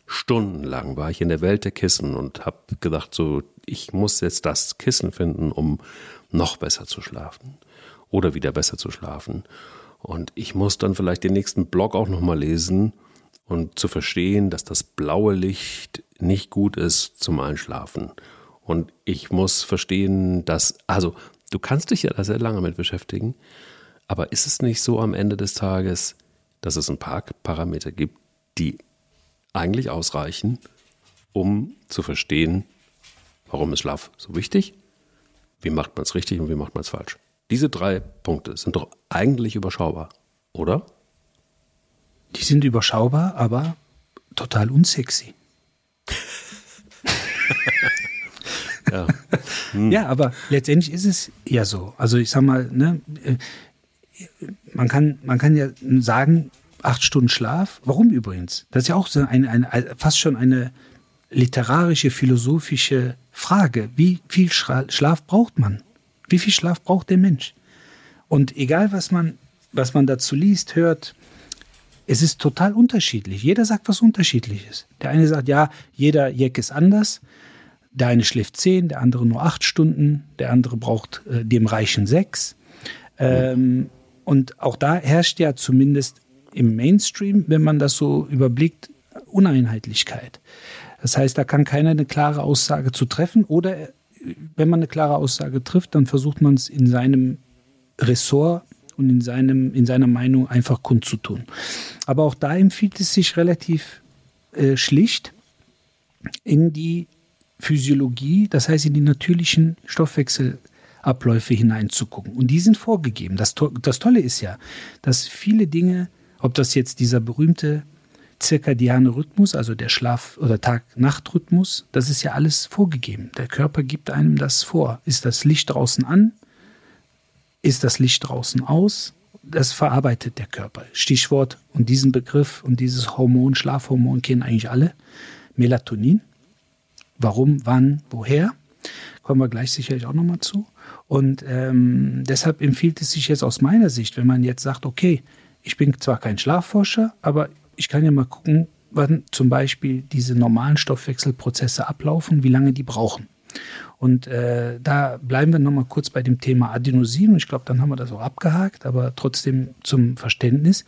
stundenlang war ich in der Welt der Kissen und habe gedacht, so, ich muss jetzt das Kissen finden, um noch besser zu schlafen oder wieder besser zu schlafen. Und ich muss dann vielleicht den nächsten Blog auch nochmal lesen und zu verstehen, dass das blaue Licht nicht gut ist zum Einschlafen. Und ich muss verstehen, dass, also du kannst dich ja da sehr lange mit beschäftigen, aber ist es nicht so am Ende des Tages, dass es ein paar Parameter gibt, die eigentlich ausreichen, um zu verstehen, warum ist Schlaf so wichtig, wie macht man es richtig und wie macht man es falsch. Diese drei Punkte sind doch eigentlich überschaubar, oder? Die sind überschaubar, aber total unsexy. Hm. ja, aber letztendlich ist es ja so. Also ich sag mal, ne, äh, man kann, man kann ja sagen, acht Stunden Schlaf. Warum übrigens? Das ist ja auch so eine, eine, fast schon eine literarische, philosophische Frage. Wie viel Schlaf braucht man? Wie viel Schlaf braucht der Mensch? Und egal, was man, was man dazu liest, hört, es ist total unterschiedlich. Jeder sagt was Unterschiedliches. Der eine sagt, ja, jeder Jack ist anders. Der eine schläft zehn, der andere nur acht Stunden, der andere braucht äh, dem reichen sechs. Ähm, und auch da herrscht ja zumindest im Mainstream, wenn man das so überblickt, Uneinheitlichkeit. Das heißt, da kann keiner eine klare Aussage zu treffen oder äh, wenn man eine klare Aussage trifft, dann versucht man es in seinem Ressort und in, seinem, in seiner Meinung einfach kundzutun. Aber auch da empfiehlt es sich relativ äh, schlicht in die Physiologie, das heißt in die natürlichen Stoffwechselabläufe hineinzugucken. Und die sind vorgegeben. Das, das Tolle ist ja, dass viele Dinge, ob das jetzt dieser berühmte zirkadiane Rhythmus, also der Schlaf- oder Tag-Nacht-Rhythmus, das ist ja alles vorgegeben. Der Körper gibt einem das vor. Ist das Licht draußen an? Ist das Licht draußen aus? Das verarbeitet der Körper. Stichwort und diesen Begriff und dieses Hormon, Schlafhormon kennen eigentlich alle. Melatonin. Warum, wann, woher? Kommen wir gleich sicherlich auch nochmal zu. Und ähm, deshalb empfiehlt es sich jetzt aus meiner Sicht, wenn man jetzt sagt, okay, ich bin zwar kein Schlafforscher, aber ich kann ja mal gucken, wann zum Beispiel diese normalen Stoffwechselprozesse ablaufen, wie lange die brauchen. Und äh, da bleiben wir nochmal kurz bei dem Thema Adenosin. Und ich glaube, dann haben wir das auch abgehakt, aber trotzdem zum Verständnis.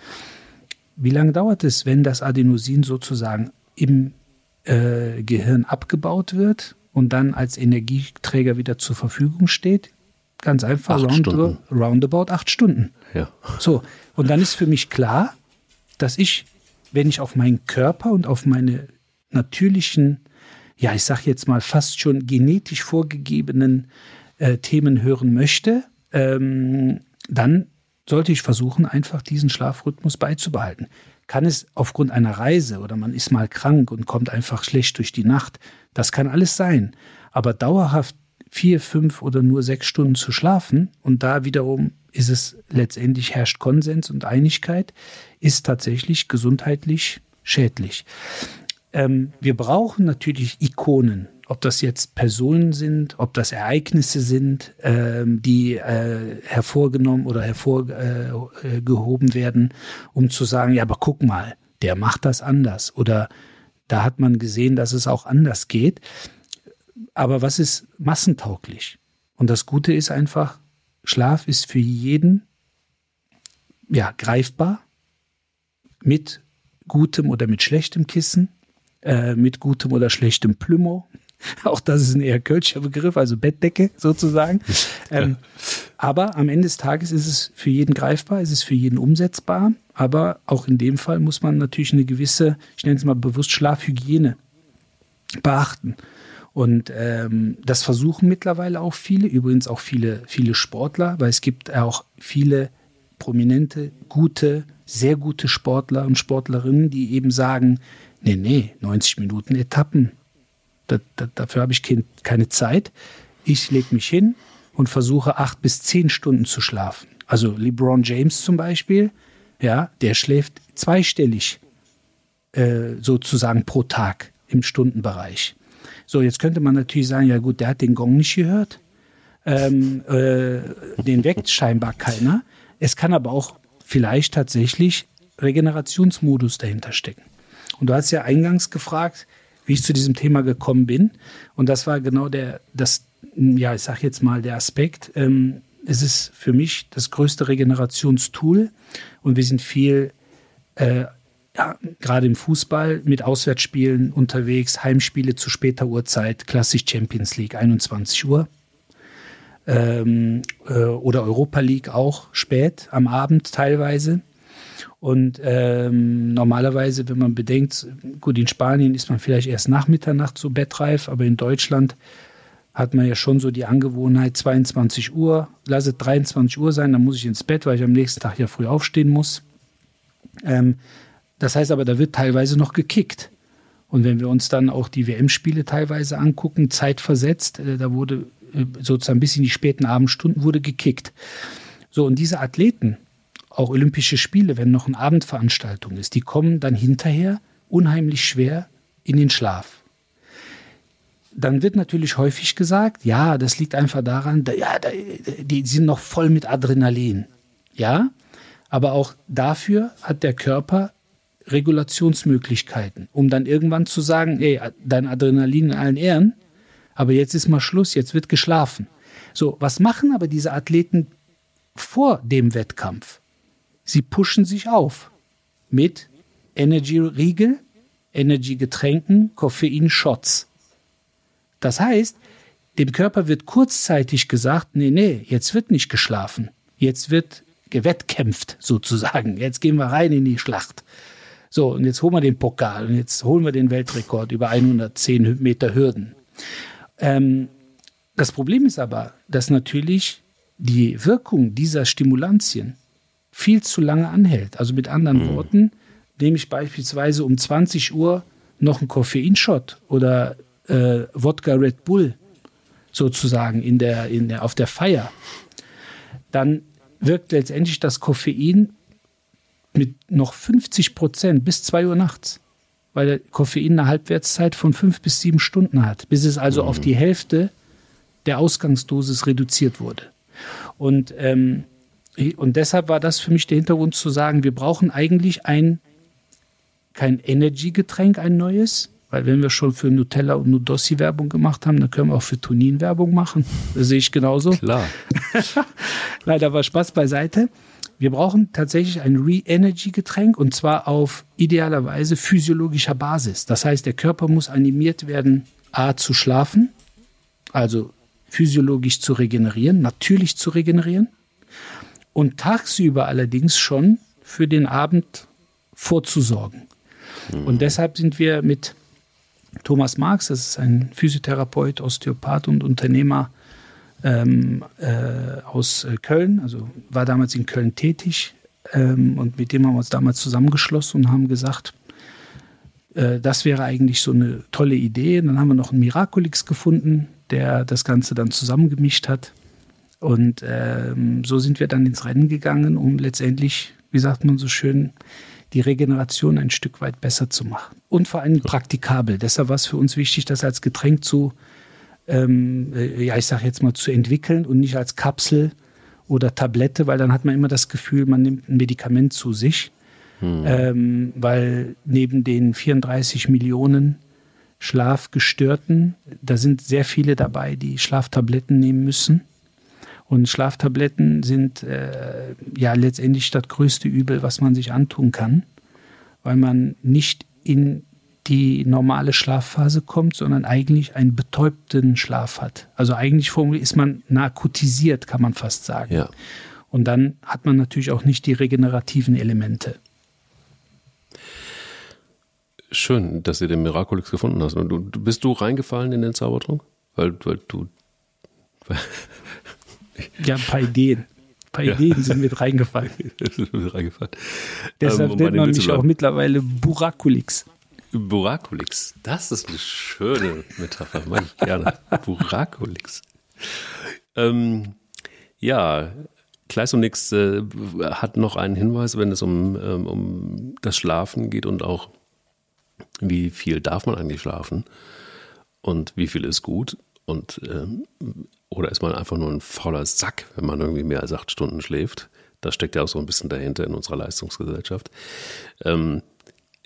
Wie lange dauert es, wenn das Adenosin sozusagen im äh, Gehirn abgebaut wird und dann als Energieträger wieder zur Verfügung steht? Ganz einfach, acht round, roundabout acht Stunden. Ja. So, und dann ist für mich klar, dass ich wenn ich auf meinen Körper und auf meine natürlichen, ja, ich sage jetzt mal fast schon genetisch vorgegebenen äh, Themen hören möchte, ähm, dann sollte ich versuchen, einfach diesen Schlafrhythmus beizubehalten. Kann es aufgrund einer Reise oder man ist mal krank und kommt einfach schlecht durch die Nacht, das kann alles sein. Aber dauerhaft vier, fünf oder nur sechs Stunden zu schlafen und da wiederum ist es letztendlich herrscht Konsens und Einigkeit, ist tatsächlich gesundheitlich schädlich. Ähm, wir brauchen natürlich Ikonen, ob das jetzt Personen sind, ob das Ereignisse sind, ähm, die äh, hervorgenommen oder hervorgehoben äh, werden, um zu sagen, ja, aber guck mal, der macht das anders oder da hat man gesehen, dass es auch anders geht. Aber was ist massentauglich? Und das Gute ist einfach, Schlaf ist für jeden ja, greifbar mit gutem oder mit schlechtem Kissen, äh, mit gutem oder schlechtem Plümo. Auch das ist ein eher kölscher Begriff, also Bettdecke sozusagen. Ähm, aber am Ende des Tages ist es für jeden greifbar, ist es für jeden umsetzbar. Aber auch in dem Fall muss man natürlich eine gewisse, ich nenne es mal bewusst Schlafhygiene beachten. Und ähm, das versuchen mittlerweile auch viele, übrigens auch viele, viele Sportler, weil es gibt auch viele prominente, gute, sehr gute Sportler und Sportlerinnen, die eben sagen, nee, nee, 90 Minuten Etappen, da, da, dafür habe ich kein, keine Zeit. Ich lege mich hin und versuche acht bis zehn Stunden zu schlafen. Also LeBron James zum Beispiel, ja, der schläft zweistellig äh, sozusagen pro Tag im Stundenbereich. So, jetzt könnte man natürlich sagen, ja gut, der hat den Gong nicht gehört. Ähm, äh, den weckt scheinbar keiner. Es kann aber auch vielleicht tatsächlich Regenerationsmodus dahinter stecken. Und du hast ja eingangs gefragt, wie ich zu diesem Thema gekommen bin. Und das war genau der, das, ja, ich sag jetzt mal der Aspekt. Ähm, es ist für mich das größte Regenerationstool und wir sind viel, äh, ja, gerade im Fußball, mit Auswärtsspielen unterwegs, Heimspiele zu später Uhrzeit, klassisch Champions League, 21 Uhr. Ähm, äh, oder Europa League auch spät am Abend teilweise. Und ähm, normalerweise, wenn man bedenkt, gut, in Spanien ist man vielleicht erst nach Mitternacht so bettreif, aber in Deutschland hat man ja schon so die Angewohnheit, 22 Uhr, lasse 23 Uhr sein, dann muss ich ins Bett, weil ich am nächsten Tag ja früh aufstehen muss. Ähm, das heißt aber, da wird teilweise noch gekickt. Und wenn wir uns dann auch die WM-Spiele teilweise angucken, zeitversetzt, äh, da wurde äh, sozusagen bis in die späten Abendstunden wurde gekickt. So, und diese Athleten, auch Olympische Spiele, wenn noch eine Abendveranstaltung ist, die kommen dann hinterher unheimlich schwer in den Schlaf dann wird natürlich häufig gesagt, ja, das liegt einfach daran, da, ja, da, die sind noch voll mit Adrenalin. Ja, aber auch dafür hat der Körper Regulationsmöglichkeiten, um dann irgendwann zu sagen, ey, dein Adrenalin in allen Ehren, aber jetzt ist mal Schluss, jetzt wird geschlafen. So, was machen aber diese Athleten vor dem Wettkampf? Sie pushen sich auf mit Energy-Riegel, Energy-Getränken, Koffein-Shots. Das heißt, dem Körper wird kurzzeitig gesagt, nee, nee, jetzt wird nicht geschlafen. Jetzt wird gewettkämpft sozusagen. Jetzt gehen wir rein in die Schlacht. So, und jetzt holen wir den Pokal und jetzt holen wir den Weltrekord über 110 Meter Hürden. Ähm, das Problem ist aber, dass natürlich die Wirkung dieser Stimulantien viel zu lange anhält. Also mit anderen mhm. Worten, nehme ich beispielsweise um 20 Uhr noch einen Koffeinshot oder äh, Wodka Red Bull sozusagen in der, in der, auf der Feier, dann wirkt letztendlich das Koffein mit noch 50 Prozent bis 2 Uhr nachts, weil der Koffein eine Halbwertszeit von fünf bis sieben Stunden hat, bis es also mhm. auf die Hälfte der Ausgangsdosis reduziert wurde. Und, ähm, und deshalb war das für mich der Hintergrund zu sagen, wir brauchen eigentlich ein kein Energy-Getränk, ein neues, weil wenn wir schon für Nutella und Nudossi Werbung gemacht haben, dann können wir auch für Tonin Werbung machen. Das sehe ich genauso. Klar. Leider war Spaß beiseite. Wir brauchen tatsächlich ein Re-Energy-Getränk und zwar auf idealerweise physiologischer Basis. Das heißt, der Körper muss animiert werden, A, zu schlafen, also physiologisch zu regenerieren, natürlich zu regenerieren und tagsüber allerdings schon für den Abend vorzusorgen. Mhm. Und deshalb sind wir mit Thomas Marx, das ist ein Physiotherapeut, Osteopath und Unternehmer ähm, äh, aus äh, Köln, also war damals in Köln tätig ähm, und mit dem haben wir uns damals zusammengeschlossen und haben gesagt, äh, das wäre eigentlich so eine tolle Idee. Und dann haben wir noch einen Miraculix gefunden, der das Ganze dann zusammengemischt hat. Und ähm, so sind wir dann ins Rennen gegangen, um letztendlich, wie sagt man so schön, die Regeneration ein Stück weit besser zu machen. Und vor allem praktikabel. Deshalb war es für uns wichtig, das als Getränk zu, ähm, äh, ja, ich sage jetzt mal, zu entwickeln und nicht als Kapsel oder Tablette, weil dann hat man immer das Gefühl, man nimmt ein Medikament zu sich. Hm. Ähm, weil neben den 34 Millionen Schlafgestörten, da sind sehr viele dabei, die Schlaftabletten nehmen müssen. Und Schlaftabletten sind äh, ja letztendlich das größte Übel, was man sich antun kann, weil man nicht in die normale Schlafphase kommt, sondern eigentlich einen betäubten Schlaf hat. Also eigentlich ist man narkotisiert, kann man fast sagen. Ja. Und dann hat man natürlich auch nicht die regenerativen Elemente. Schön, dass ihr den Miraculix gefunden hast. Und du, bist du reingefallen in den Zaubertrunk? Weil, weil du. Ja, ein paar Ideen. Ein paar ja. Ideen sind mit reingefallen. mit reingefallen. Deshalb ähm, nennt man mich auch mittlerweile Burakulix. Burakulix, das ist eine schöne Metapher, mag ich gerne. Burakulix. Ähm, ja, Kleis und Nix äh, hat noch einen Hinweis, wenn es um, ähm, um das Schlafen geht und auch wie viel darf man eigentlich schlafen und wie viel ist gut. Und ähm, oder ist man einfach nur ein fauler Sack, wenn man irgendwie mehr als acht Stunden schläft? Das steckt ja auch so ein bisschen dahinter in unserer Leistungsgesellschaft. Ähm,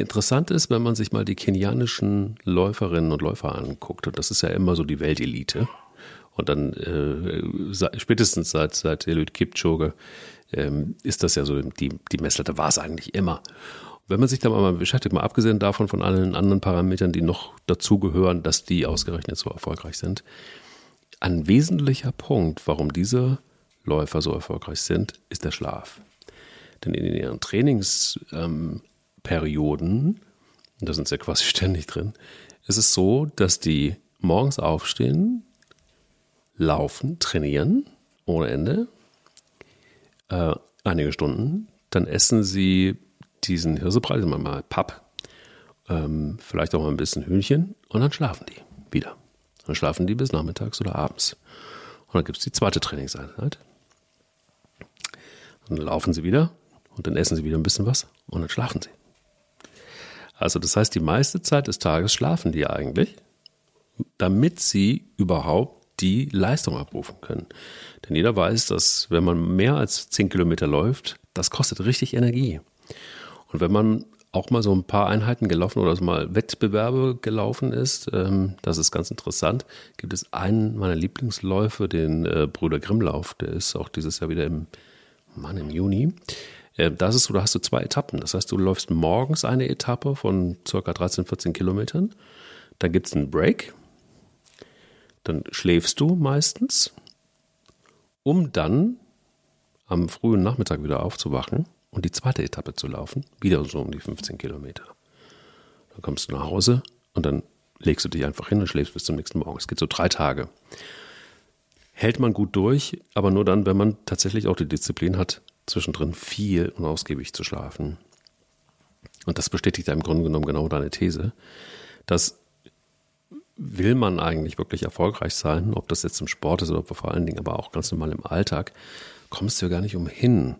Interessant ist, wenn man sich mal die kenianischen Läuferinnen und Läufer anguckt, und das ist ja immer so die Weltelite, und dann äh, spätestens seit, seit Eliud Kipchoge ähm, ist das ja so die, die Messlatte, war es eigentlich immer. Wenn man sich da mal beschäftigt, mal abgesehen davon von allen anderen Parametern, die noch dazugehören, dass die ausgerechnet so erfolgreich sind, ein wesentlicher Punkt, warum diese Läufer so erfolgreich sind, ist der Schlaf. Denn in ihren Trainingsperioden, ähm, da sind sie ja quasi ständig drin, ist es so, dass die morgens aufstehen, laufen, trainieren ohne Ende, äh, einige Stunden, dann essen sie diesen Hirsebrei, mal Papp, ähm, vielleicht auch mal ein bisschen Hühnchen und dann schlafen die wieder. Dann schlafen die bis nachmittags oder abends. Und dann gibt es die zweite Trainingseinheit. Und dann laufen sie wieder und dann essen sie wieder ein bisschen was und dann schlafen sie. Also das heißt, die meiste Zeit des Tages schlafen die eigentlich, damit sie überhaupt die Leistung abrufen können. Denn jeder weiß, dass wenn man mehr als 10 Kilometer läuft, das kostet richtig Energie. Und wenn man auch mal so ein paar Einheiten gelaufen oder so mal Wettbewerbe gelaufen ist, ähm, das ist ganz interessant, gibt es einen meiner Lieblingsläufe, den äh, Brüder Grimmlauf, der ist auch dieses Jahr wieder im, Mann, im Juni. Äh, das ist so, da hast du zwei Etappen. Das heißt, du läufst morgens eine Etappe von circa 13, 14 Kilometern. Dann gibt es einen Break. Dann schläfst du meistens, um dann am frühen Nachmittag wieder aufzuwachen und die zweite Etappe zu laufen, wieder so um die 15 Kilometer. Dann kommst du nach Hause und dann legst du dich einfach hin und schläfst bis zum nächsten Morgen. Es geht so drei Tage. Hält man gut durch, aber nur dann, wenn man tatsächlich auch die Disziplin hat, zwischendrin viel und ausgiebig zu schlafen. Und das bestätigt ja im Grunde genommen genau deine These, dass will man eigentlich wirklich erfolgreich sein, ob das jetzt im Sport ist oder vor allen Dingen aber auch ganz normal im Alltag, kommst du ja gar nicht umhin,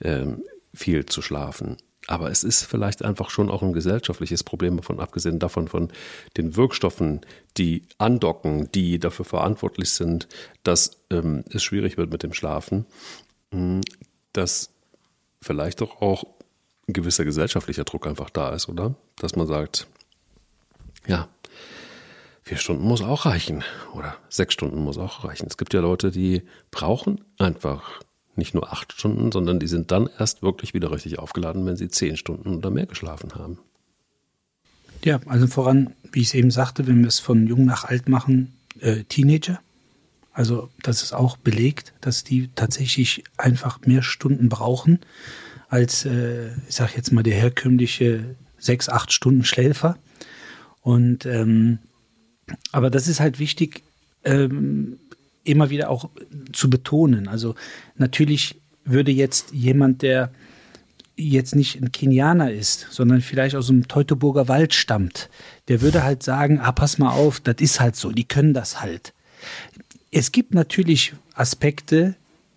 ähm, viel zu schlafen. Aber es ist vielleicht einfach schon auch ein gesellschaftliches Problem, davon abgesehen davon von den Wirkstoffen, die andocken, die dafür verantwortlich sind, dass ähm, es schwierig wird mit dem Schlafen, hm, dass vielleicht doch auch ein gewisser gesellschaftlicher Druck einfach da ist, oder? Dass man sagt, ja, vier Stunden muss auch reichen oder sechs Stunden muss auch reichen. Es gibt ja Leute, die brauchen einfach nicht nur acht Stunden, sondern die sind dann erst wirklich wieder richtig aufgeladen, wenn sie zehn Stunden oder mehr geschlafen haben. Ja, also voran, wie ich es eben sagte, wenn wir es von jung nach alt machen, äh, Teenager. Also das ist auch belegt, dass die tatsächlich einfach mehr Stunden brauchen als, äh, ich sage jetzt mal, der herkömmliche sechs, acht Stunden Schläfer. Und ähm, aber das ist halt wichtig, ähm, immer wieder auch zu betonen. Also natürlich würde jetzt jemand, der jetzt nicht ein Kenianer ist, sondern vielleicht aus dem Teutoburger Wald stammt, der würde halt sagen, ah, pass mal auf, das ist halt so, die können das halt. Es gibt natürlich Aspekte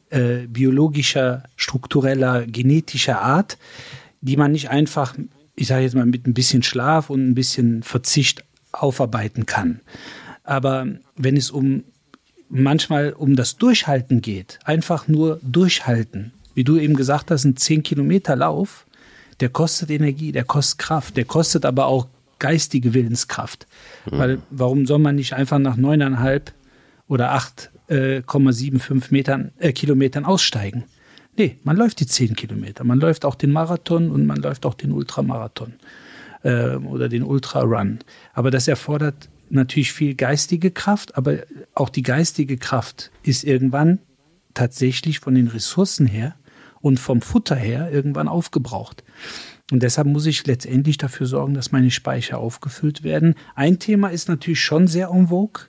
äh, biologischer, struktureller, genetischer Art, die man nicht einfach, ich sage jetzt mal, mit ein bisschen Schlaf und ein bisschen Verzicht aufarbeiten kann. Aber wenn es um manchmal um das Durchhalten geht, einfach nur durchhalten. Wie du eben gesagt hast, ein 10 Kilometer Lauf, der kostet Energie, der kostet Kraft, der kostet aber auch geistige Willenskraft. Mhm. Weil warum soll man nicht einfach nach neuneinhalb oder 8,75 äh, Metern, äh, Kilometern aussteigen? Nee, man läuft die 10 Kilometer. Man läuft auch den Marathon und man läuft auch den Ultramarathon äh, oder den Ultrarun. Aber das erfordert natürlich viel geistige Kraft, aber auch die geistige Kraft ist irgendwann tatsächlich von den Ressourcen her und vom Futter her irgendwann aufgebraucht. Und deshalb muss ich letztendlich dafür sorgen, dass meine Speicher aufgefüllt werden. Ein Thema ist natürlich schon sehr en vogue,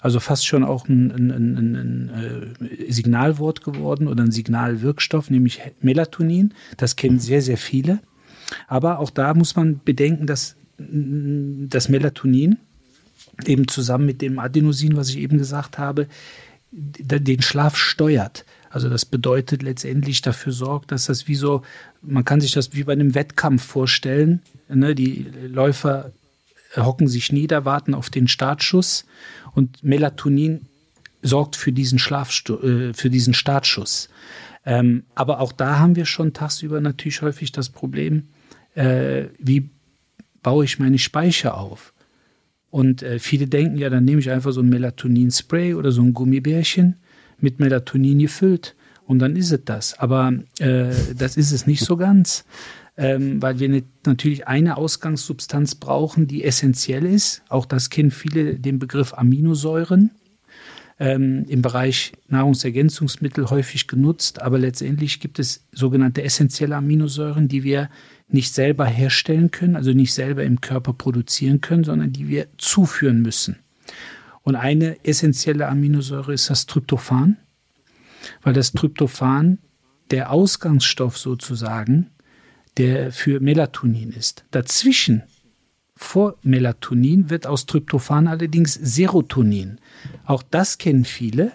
also fast schon auch ein, ein, ein, ein äh, Signalwort geworden oder ein Signalwirkstoff, nämlich Melatonin. Das kennen sehr, sehr viele. Aber auch da muss man bedenken, dass das Melatonin eben zusammen mit dem Adenosin, was ich eben gesagt habe, den Schlaf steuert. Also das bedeutet letztendlich dafür sorgt, dass das wie so, man kann sich das wie bei einem Wettkampf vorstellen. Ne? Die Läufer hocken sich nieder, warten auf den Startschuss und Melatonin sorgt für diesen Schlafstu äh, für diesen Startschuss. Ähm, aber auch da haben wir schon tagsüber natürlich häufig das Problem, äh, wie baue ich meine Speicher auf? Und äh, viele denken, ja, dann nehme ich einfach so ein Melatonin-Spray oder so ein Gummibärchen mit Melatonin gefüllt und dann ist es das. Aber äh, das ist es nicht so ganz, ähm, weil wir natürlich eine Ausgangssubstanz brauchen, die essentiell ist. Auch das kennen viele den Begriff Aminosäuren. Ähm, im Bereich Nahrungsergänzungsmittel häufig genutzt, aber letztendlich gibt es sogenannte essentielle Aminosäuren, die wir nicht selber herstellen können, also nicht selber im Körper produzieren können, sondern die wir zuführen müssen. Und eine essentielle Aminosäure ist das Tryptophan, weil das Tryptophan der Ausgangsstoff sozusagen, der für Melatonin ist. Dazwischen, vor Melatonin, wird aus Tryptophan allerdings Serotonin. Auch das kennen viele,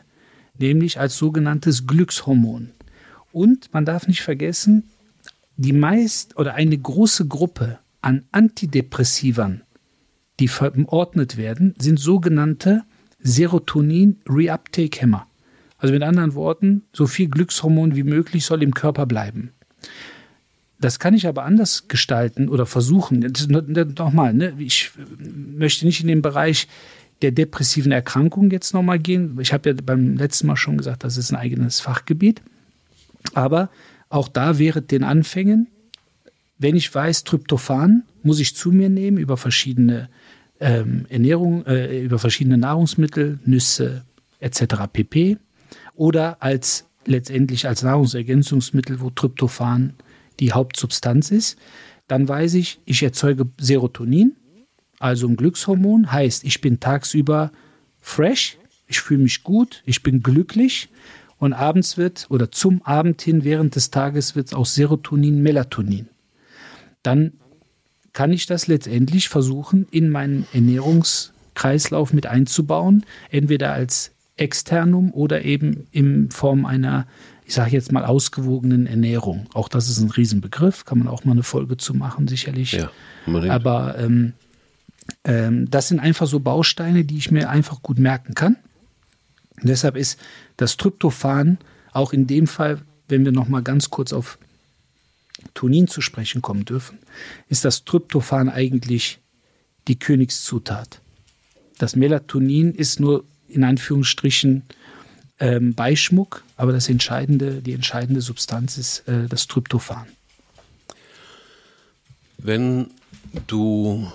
nämlich als sogenanntes Glückshormon. Und man darf nicht vergessen, die meist oder eine große Gruppe an Antidepressivern, die verordnet werden, sind sogenannte Serotonin-Reuptake-Hämmer. Also mit anderen Worten, so viel Glückshormon wie möglich soll im Körper bleiben. Das kann ich aber anders gestalten oder versuchen. Nochmal, ne? ich möchte nicht in den Bereich der depressiven Erkrankung jetzt nochmal gehen. Ich habe ja beim letzten Mal schon gesagt, das ist ein eigenes Fachgebiet. Aber auch da wäre den Anfängen, wenn ich weiß, Tryptophan muss ich zu mir nehmen über verschiedene ähm, Ernährung, äh, über verschiedene Nahrungsmittel, Nüsse etc. pp. Oder als letztendlich als Nahrungsergänzungsmittel, wo Tryptophan die Hauptsubstanz ist, dann weiß ich, ich erzeuge Serotonin, also ein Glückshormon, heißt, ich bin tagsüber fresh, ich fühle mich gut, ich bin glücklich und abends wird oder zum Abend hin während des Tages wird es aus Serotonin Melatonin. Dann kann ich das letztendlich versuchen, in meinen Ernährungskreislauf mit einzubauen, entweder als externum oder eben in Form einer, ich sage jetzt mal, ausgewogenen Ernährung. Auch das ist ein Riesenbegriff, kann man auch mal eine Folge zu machen, sicherlich. Ja, Aber ähm, ähm, das sind einfach so Bausteine, die ich mir einfach gut merken kann. Und deshalb ist das Tryptophan auch in dem Fall, wenn wir noch mal ganz kurz auf Tonin zu sprechen kommen dürfen, ist das Tryptophan eigentlich die Königszutat. Das Melatonin ist nur in Anführungsstrichen ähm, Beischmuck, aber das entscheidende, die entscheidende Substanz ist äh, das Tryptophan. Wenn du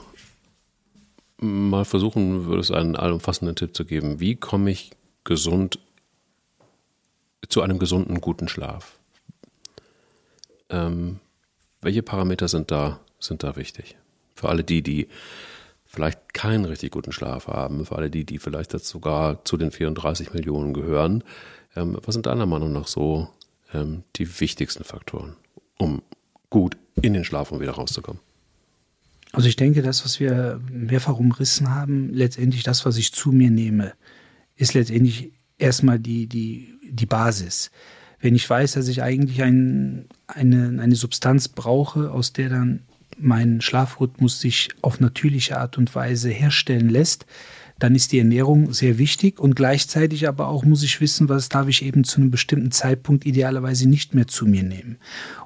mal versuchen würdest, einen allumfassenden Tipp zu geben, wie komme ich gesund zu einem gesunden, guten Schlaf. Ähm, welche Parameter sind da, sind da wichtig? Für alle die, die vielleicht keinen richtig guten Schlaf haben, für alle die, die vielleicht jetzt sogar zu den 34 Millionen gehören, ähm, was sind deiner Meinung nach so ähm, die wichtigsten Faktoren, um gut in den Schlaf und wieder rauszukommen? Also ich denke, das, was wir mehrfach umrissen haben, letztendlich das, was ich zu mir nehme, ist letztendlich erstmal die, die, die Basis. Wenn ich weiß, dass ich eigentlich ein, eine, eine Substanz brauche, aus der dann mein Schlafrhythmus sich auf natürliche Art und Weise herstellen lässt, dann ist die Ernährung sehr wichtig und gleichzeitig aber auch muss ich wissen, was darf ich eben zu einem bestimmten Zeitpunkt idealerweise nicht mehr zu mir nehmen.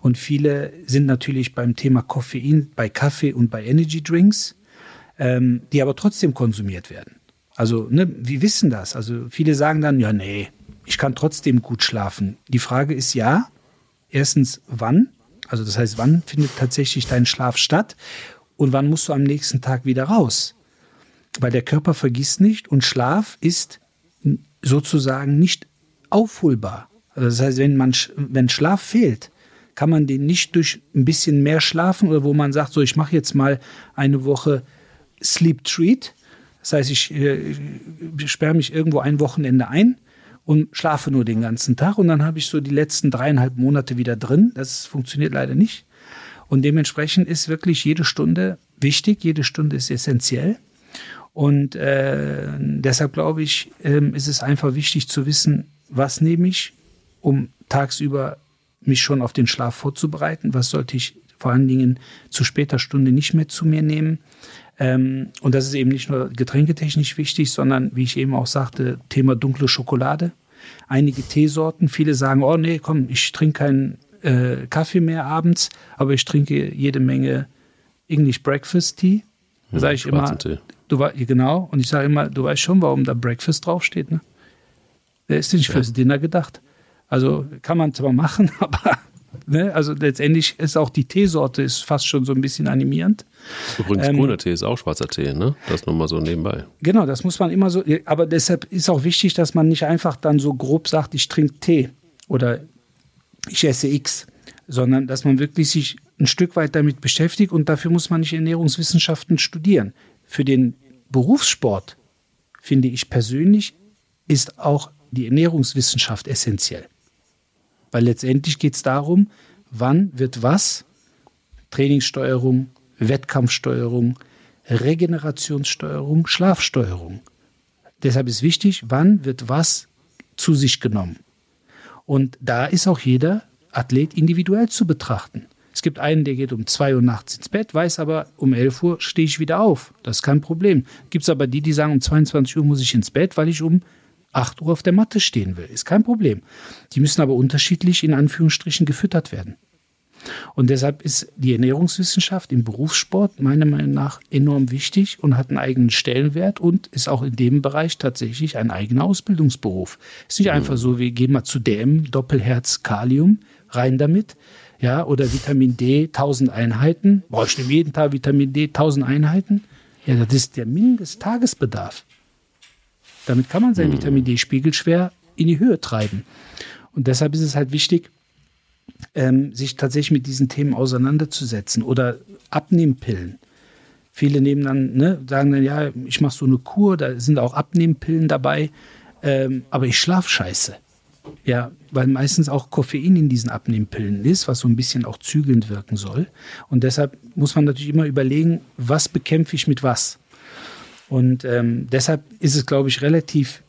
Und viele sind natürlich beim Thema Koffein bei Kaffee und bei Energy Drinks, ähm, die aber trotzdem konsumiert werden. Also, ne, wir wissen das. Also, viele sagen dann, ja, nee, ich kann trotzdem gut schlafen. Die Frage ist ja, erstens, wann? Also, das heißt, wann findet tatsächlich dein Schlaf statt? Und wann musst du am nächsten Tag wieder raus? Weil der Körper vergisst nicht und Schlaf ist sozusagen nicht aufholbar. Also das heißt, wenn man, wenn Schlaf fehlt, kann man den nicht durch ein bisschen mehr schlafen oder wo man sagt, so, ich mache jetzt mal eine Woche Sleep Treat das heißt, ich, äh, ich sperre mich irgendwo ein Wochenende ein und schlafe nur den ganzen Tag und dann habe ich so die letzten dreieinhalb Monate wieder drin. Das funktioniert leider nicht. Und dementsprechend ist wirklich jede Stunde wichtig, jede Stunde ist essentiell. Und äh, deshalb glaube ich, äh, ist es einfach wichtig zu wissen, was nehme ich, um tagsüber mich schon auf den Schlaf vorzubereiten, was sollte ich vor allen Dingen zu später Stunde nicht mehr zu mir nehmen. Ähm, und das ist eben nicht nur getränketechnisch wichtig, sondern wie ich eben auch sagte, Thema dunkle Schokolade. Einige Teesorten, viele sagen, oh nee, komm, ich trinke keinen äh, Kaffee mehr abends, aber ich trinke jede Menge English Breakfast Tea. Da Hm, sage ich immer, Tee. du war, genau, und ich sage immer, du weißt schon, warum da Breakfast draufsteht, ne? Der ist nicht fürs Dinner gedacht. Also kann man zwar machen, aber ne, also letztendlich ist auch die Teesorte ist fast schon so ein bisschen animierend. Übrigens, Ähm, grüner Tee ist auch schwarzer Tee, ne? Das nur mal so nebenbei. Genau, das muss man immer so, aber deshalb ist auch wichtig, dass man nicht einfach dann so grob sagt, ich trinke Tee oder ich esse X, sondern dass man wirklich sich ein Stück weit damit beschäftigt und dafür muss man nicht Ernährungswissenschaften studieren. Für den Berufssport, finde ich persönlich, ist auch die Ernährungswissenschaft essentiell. Weil letztendlich geht es darum, wann wird was, Trainingssteuerung, Wettkampfsteuerung, Regenerationssteuerung, Schlafsteuerung. Deshalb ist wichtig, wann wird was zu sich genommen. Und da ist auch jeder Athlet individuell zu betrachten. Es gibt einen, der geht um 2 Uhr nachts ins Bett, weiß aber, um 11 Uhr stehe ich wieder auf. Das ist kein Problem. Gibt es aber die, die sagen, um 22 Uhr muss ich ins Bett, weil ich um 8 Uhr auf der Matte stehen will. Ist kein Problem. Die müssen aber unterschiedlich in Anführungsstrichen gefüttert werden. Und deshalb ist die Ernährungswissenschaft im Berufssport meiner Meinung nach enorm wichtig und hat einen eigenen Stellenwert und ist auch in dem Bereich tatsächlich ein eigener Ausbildungsberuf. Ist nicht einfach so, wir gehen mal zu DM, Doppelherz, Kalium, rein damit. Ja, oder Vitamin D, 1000 Einheiten. Brauche ich nehme jeden Tag Vitamin D, 1000 Einheiten? Ja, das ist der Mindesttagesbedarf. Damit kann man seinen Vitamin D-Spiegel schwer in die Höhe treiben. Und deshalb ist es halt wichtig, ähm, sich tatsächlich mit diesen Themen auseinanderzusetzen oder Abnehmpillen. Viele nehmen dann, ne, sagen dann, ja, ich mache so eine Kur, da sind auch Abnehmpillen dabei, ähm, aber ich schlaf scheiße. Ja, weil meistens auch Koffein in diesen Abnehmpillen ist, was so ein bisschen auch zügelnd wirken soll. Und deshalb muss man natürlich immer überlegen, was bekämpfe ich mit was. Und ähm, deshalb ist es, glaube ich, relativ,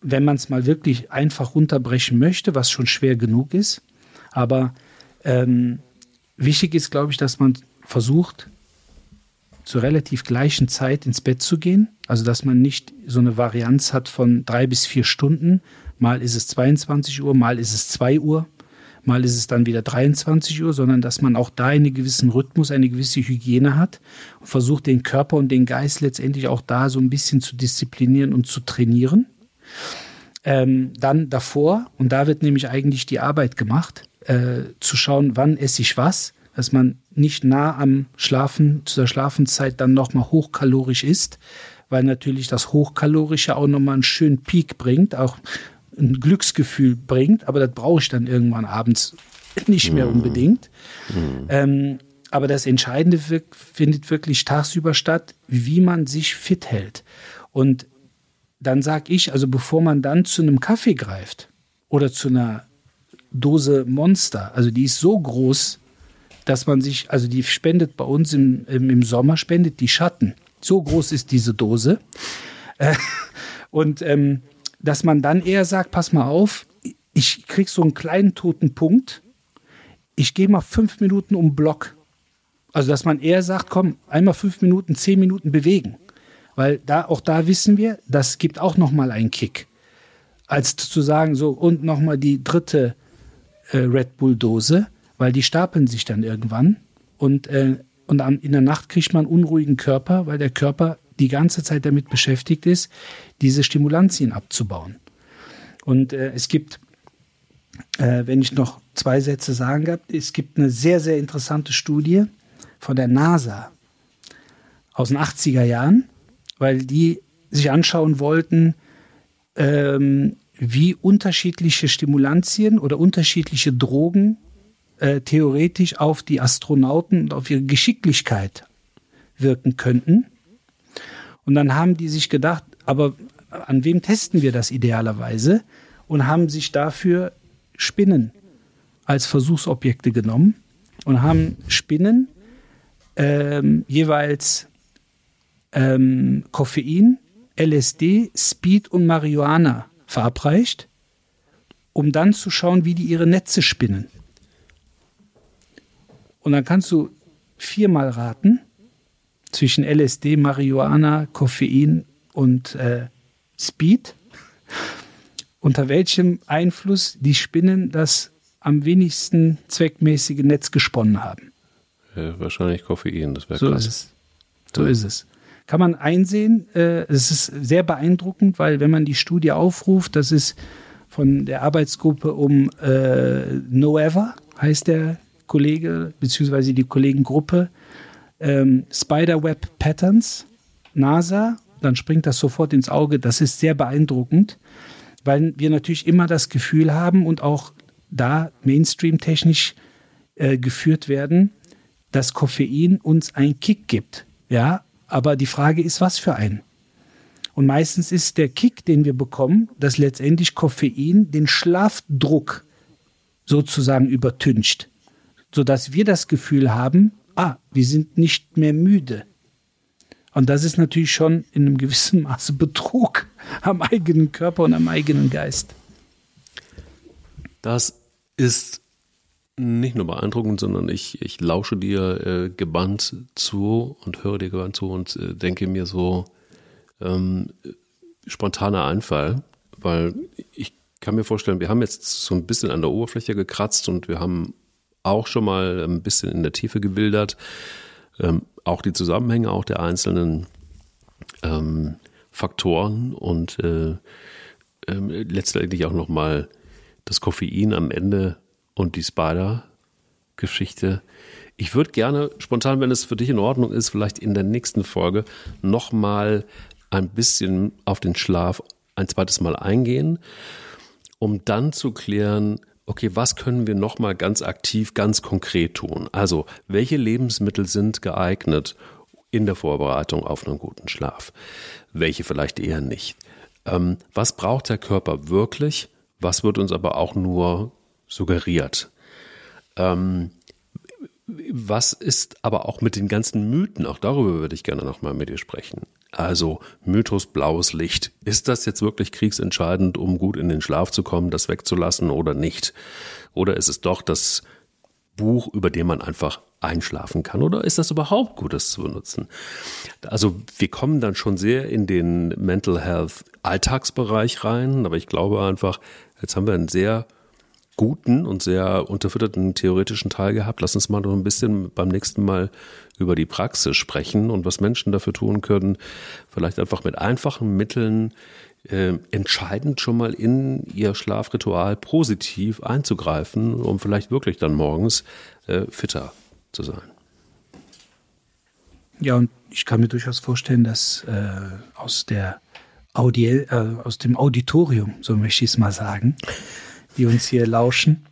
wenn man es mal wirklich einfach runterbrechen möchte, was schon schwer genug ist. Aber ähm, wichtig ist, glaube ich, dass man versucht, zur relativ gleichen Zeit ins Bett zu gehen. Also, dass man nicht so eine Varianz hat von drei bis vier Stunden. Mal ist es 22 Uhr, mal ist es 2 Uhr, mal ist es dann wieder 23 Uhr, sondern dass man auch da einen gewissen Rhythmus, eine gewisse Hygiene hat und versucht, den Körper und den Geist letztendlich auch da so ein bisschen zu disziplinieren und zu trainieren. Ähm, dann davor, und da wird nämlich eigentlich die Arbeit gemacht, äh, zu schauen, wann esse ich was, dass man nicht nah am Schlafen, zu der Schlafenszeit dann nochmal hochkalorisch isst, weil natürlich das Hochkalorische auch nochmal einen schönen Peak bringt, auch ein Glücksgefühl bringt, aber das brauche ich dann irgendwann abends nicht mehr unbedingt. Ähm, aber das Entscheidende findet wirklich tagsüber statt, wie man sich fit hält. Und dann sage ich, also bevor man dann zu einem Kaffee greift oder zu einer Dose Monster, also die ist so groß, dass man sich, also die spendet bei uns im, im, im Sommer, spendet die Schatten. So groß ist diese Dose. Äh, und ähm, dass man dann eher sagt, pass mal auf, ich krieg so einen kleinen toten Punkt, ich gehe mal fünf Minuten um Block. Also dass man eher sagt, komm, einmal fünf Minuten, zehn Minuten bewegen. Weil da, auch da wissen wir, das gibt auch nochmal einen Kick. Als zu sagen, so, und nochmal die dritte äh, Red Bull-Dose, weil die stapeln sich dann irgendwann. Und, äh, und am, in der Nacht kriegt man einen unruhigen Körper, weil der Körper die ganze Zeit damit beschäftigt ist, diese Stimulantien abzubauen. Und äh, es gibt, äh, wenn ich noch zwei Sätze sagen darf, es gibt eine sehr, sehr interessante Studie von der NASA aus den 80er Jahren, weil die sich anschauen wollten, ähm, wie unterschiedliche Stimulantien oder unterschiedliche Drogen äh, theoretisch auf die Astronauten und auf ihre Geschicklichkeit wirken könnten. Und dann haben die sich gedacht, aber an wem testen wir das idealerweise? Und haben sich dafür Spinnen als Versuchsobjekte genommen und haben Spinnen ähm, jeweils ähm, Koffein, LSD, Speed und Marihuana verabreicht, um dann zu schauen, wie die ihre Netze spinnen. Und dann kannst du viermal raten zwischen LSD, Marihuana, Koffein und äh, Speed, unter welchem Einfluss die Spinnen das am wenigsten zweckmäßige Netz gesponnen haben. Ja, wahrscheinlich Koffein, das wäre So krass. ist es. So ist es. Kann man einsehen. Äh, es ist sehr beeindruckend, weil wenn man die Studie aufruft, das ist von der Arbeitsgruppe um äh, Noever, heißt der Kollege, beziehungsweise die Kollegengruppe, ähm, Spiderweb Patterns, NASA, dann springt das sofort ins Auge. Das ist sehr beeindruckend, weil wir natürlich immer das Gefühl haben und auch da Mainstream-technisch äh, geführt werden, dass Koffein uns einen Kick gibt. Ja, aber die Frage ist, was für einen? Und meistens ist der Kick, den wir bekommen, dass letztendlich Koffein den Schlafdruck sozusagen übertüncht, sodass wir das Gefühl haben, ah, wir sind nicht mehr müde. Und das ist natürlich schon in einem gewissen Maße Betrug am eigenen Körper und am eigenen Geist. Das ist nicht nur beeindruckend, sondern ich, ich lausche dir äh, gebannt zu und höre dir gebannt zu und äh, denke mir so, ähm, spontaner Einfall, weil ich kann mir vorstellen, wir haben jetzt so ein bisschen an der Oberfläche gekratzt und wir haben auch schon mal ein bisschen in der Tiefe gewildert, ähm, auch die Zusammenhänge auch der einzelnen ähm, Faktoren und äh, ähm, letztendlich auch nochmal das Koffein am Ende und die Spider-Geschichte. Ich würde gerne spontan, wenn es für dich in Ordnung ist, vielleicht in der nächsten Folge nochmal ein bisschen auf den Schlaf ein zweites Mal eingehen, um dann zu klären, okay, was können wir nochmal ganz aktiv, ganz konkret tun? Also, welche Lebensmittel sind geeignet in der Vorbereitung auf einen guten Schlaf? Welche vielleicht eher nicht? Ähm, was braucht der Körper wirklich? Was wird uns aber auch nur suggeriert? Ähm, was ist aber auch mit den ganzen Mythen? Auch darüber würde ich gerne nochmal mit dir sprechen. Also Mythos blaues Licht. Ist das jetzt wirklich kriegsentscheidend, um gut in den Schlaf zu kommen, das wegzulassen oder nicht? Oder ist es doch das Buch, über dem man einfach einschlafen kann? Oder ist das überhaupt gut, das zu benutzen? Also wir kommen dann schon sehr in den Mental Health Alltagsbereich rein, aber ich glaube einfach, jetzt haben wir einen sehr guten und sehr unterfütterten theoretischen Teil gehabt. Lass uns mal noch ein bisschen beim nächsten Mal über die Praxis sprechen und was Menschen dafür tun können, vielleicht einfach mit einfachen Mitteln äh, entscheidend schon mal in ihr Schlafritual positiv einzugreifen, um vielleicht wirklich dann morgens äh, fitter zu sein. Ja, und ich kann mir durchaus vorstellen, dass äh, aus der Audiel, äh, aus dem Auditorium, so möchte ich es mal sagen, die uns hier lauschen,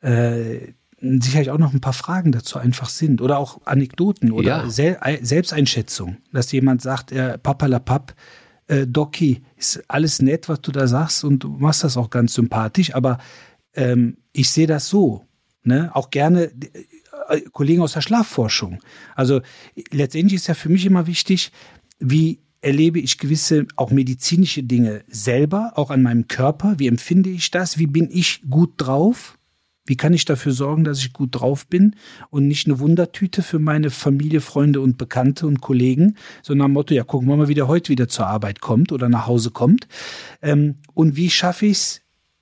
äh, sicherlich auch noch ein paar Fragen dazu einfach sind oder auch Anekdoten oder Ja. Sel Selbsteinschätzung, dass jemand sagt, äh, papalapap, äh, Doki, ist alles nett, was du da sagst und du machst das auch ganz sympathisch, aber ähm, ich sehe das so. Ne? Auch gerne äh, Kollegen aus der Schlafforschung. Also letztendlich ist ja für mich immer wichtig, wie erlebe ich gewisse auch medizinische Dinge selber, auch an meinem Körper. Wie empfinde ich das? Wie bin ich gut drauf? Wie kann ich dafür sorgen, dass ich gut drauf bin und nicht eine Wundertüte für meine Familie, Freunde und Bekannte und Kollegen, sondern am Motto, ja, gucken wir mal, wie der heute wieder zur Arbeit kommt oder nach Hause kommt. Ähm, und wie schaffe ich es,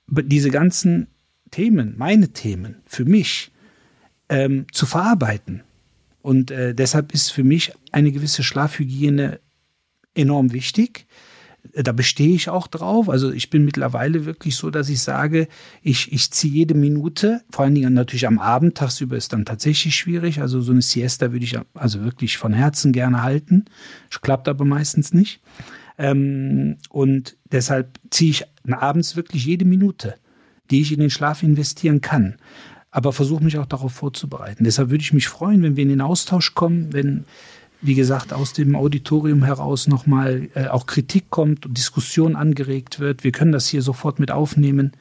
diese ganzen Themen, meine Themen, für mich ähm, zu verarbeiten? Und äh, deshalb ist für mich eine gewisse Schlafhygiene enorm wichtig. Da bestehe ich auch drauf. Also ich bin mittlerweile wirklich so, dass ich sage, ich, ich ziehe jede Minute, vor allen Dingen natürlich am Abend, tagsüber ist dann tatsächlich schwierig. Also so eine Siesta würde ich also wirklich von Herzen gerne halten. Klappt aber meistens nicht. Ähm, und deshalb ziehe ich abends wirklich jede Minute, die ich in den Schlaf investieren kann. Aber versuche mich auch darauf vorzubereiten. Deshalb würde ich mich freuen, wenn wir in den Austausch kommen, wenn wie gesagt, aus dem Auditorium heraus nochmal äh, auch Kritik kommt und Diskussion angeregt wird. Wir können das hier sofort mit aufnehmen,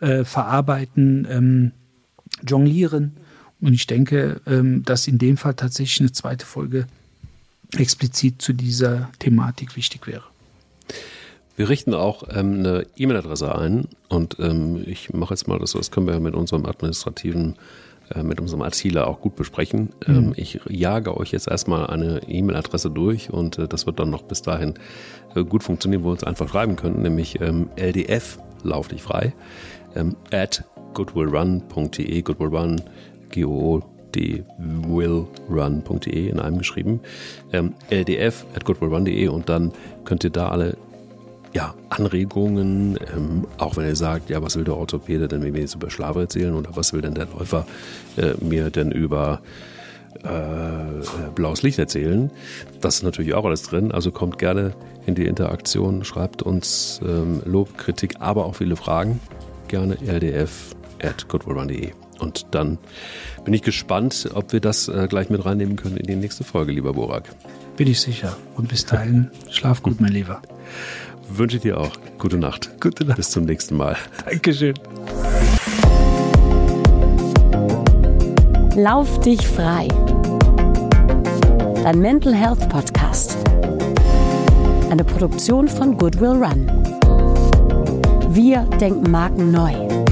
äh, verarbeiten, ähm, jonglieren. Und ich denke, ähm, dass in dem Fall tatsächlich eine zweite Folge explizit zu dieser Thematik wichtig wäre. Wir richten auch ähm, eine E-Mail-Adresse ein und ähm, ich mache jetzt mal das, das können wir mit unserem administrativen mit unserem Attila auch gut besprechen. Mhm. Ich jage euch jetzt erstmal eine E-Mail-Adresse durch und äh, das wird dann noch bis dahin äh, gut funktionieren, wo wir uns einfach schreiben können, nämlich ähm, ldf, lauf dich frei, ähm, at goodwillrun.de, goodwillrun, g o goodwillrun.de in einem geschrieben, ähm, ldf at goodwillrun.de und dann könnt ihr da alle ja, Anregungen, ähm, auch wenn ihr sagt, ja, was will der Orthopäde denn mir jetzt über Schlaf erzählen oder was will denn der Läufer äh, mir denn über äh, blaues Licht erzählen. Das ist natürlich auch alles drin. Also kommt gerne in die Interaktion, schreibt uns ähm, Lob, Kritik, aber auch viele Fragen. Gerne ldf at goodwillrun.de. Und dann bin ich gespannt, ob wir das äh, gleich mit reinnehmen können in die nächste Folge, lieber Borak. Bin ich sicher. Und bis dahin, schlaf gut, mein Lieber. Wünsche ich dir auch. Gute Nacht. Gute Nacht. Bis zum nächsten Mal. Dankeschön. Lauf dich frei. Dein Mental Health Podcast. Eine Produktion von Goodwill Run. Wir denken Marken neu.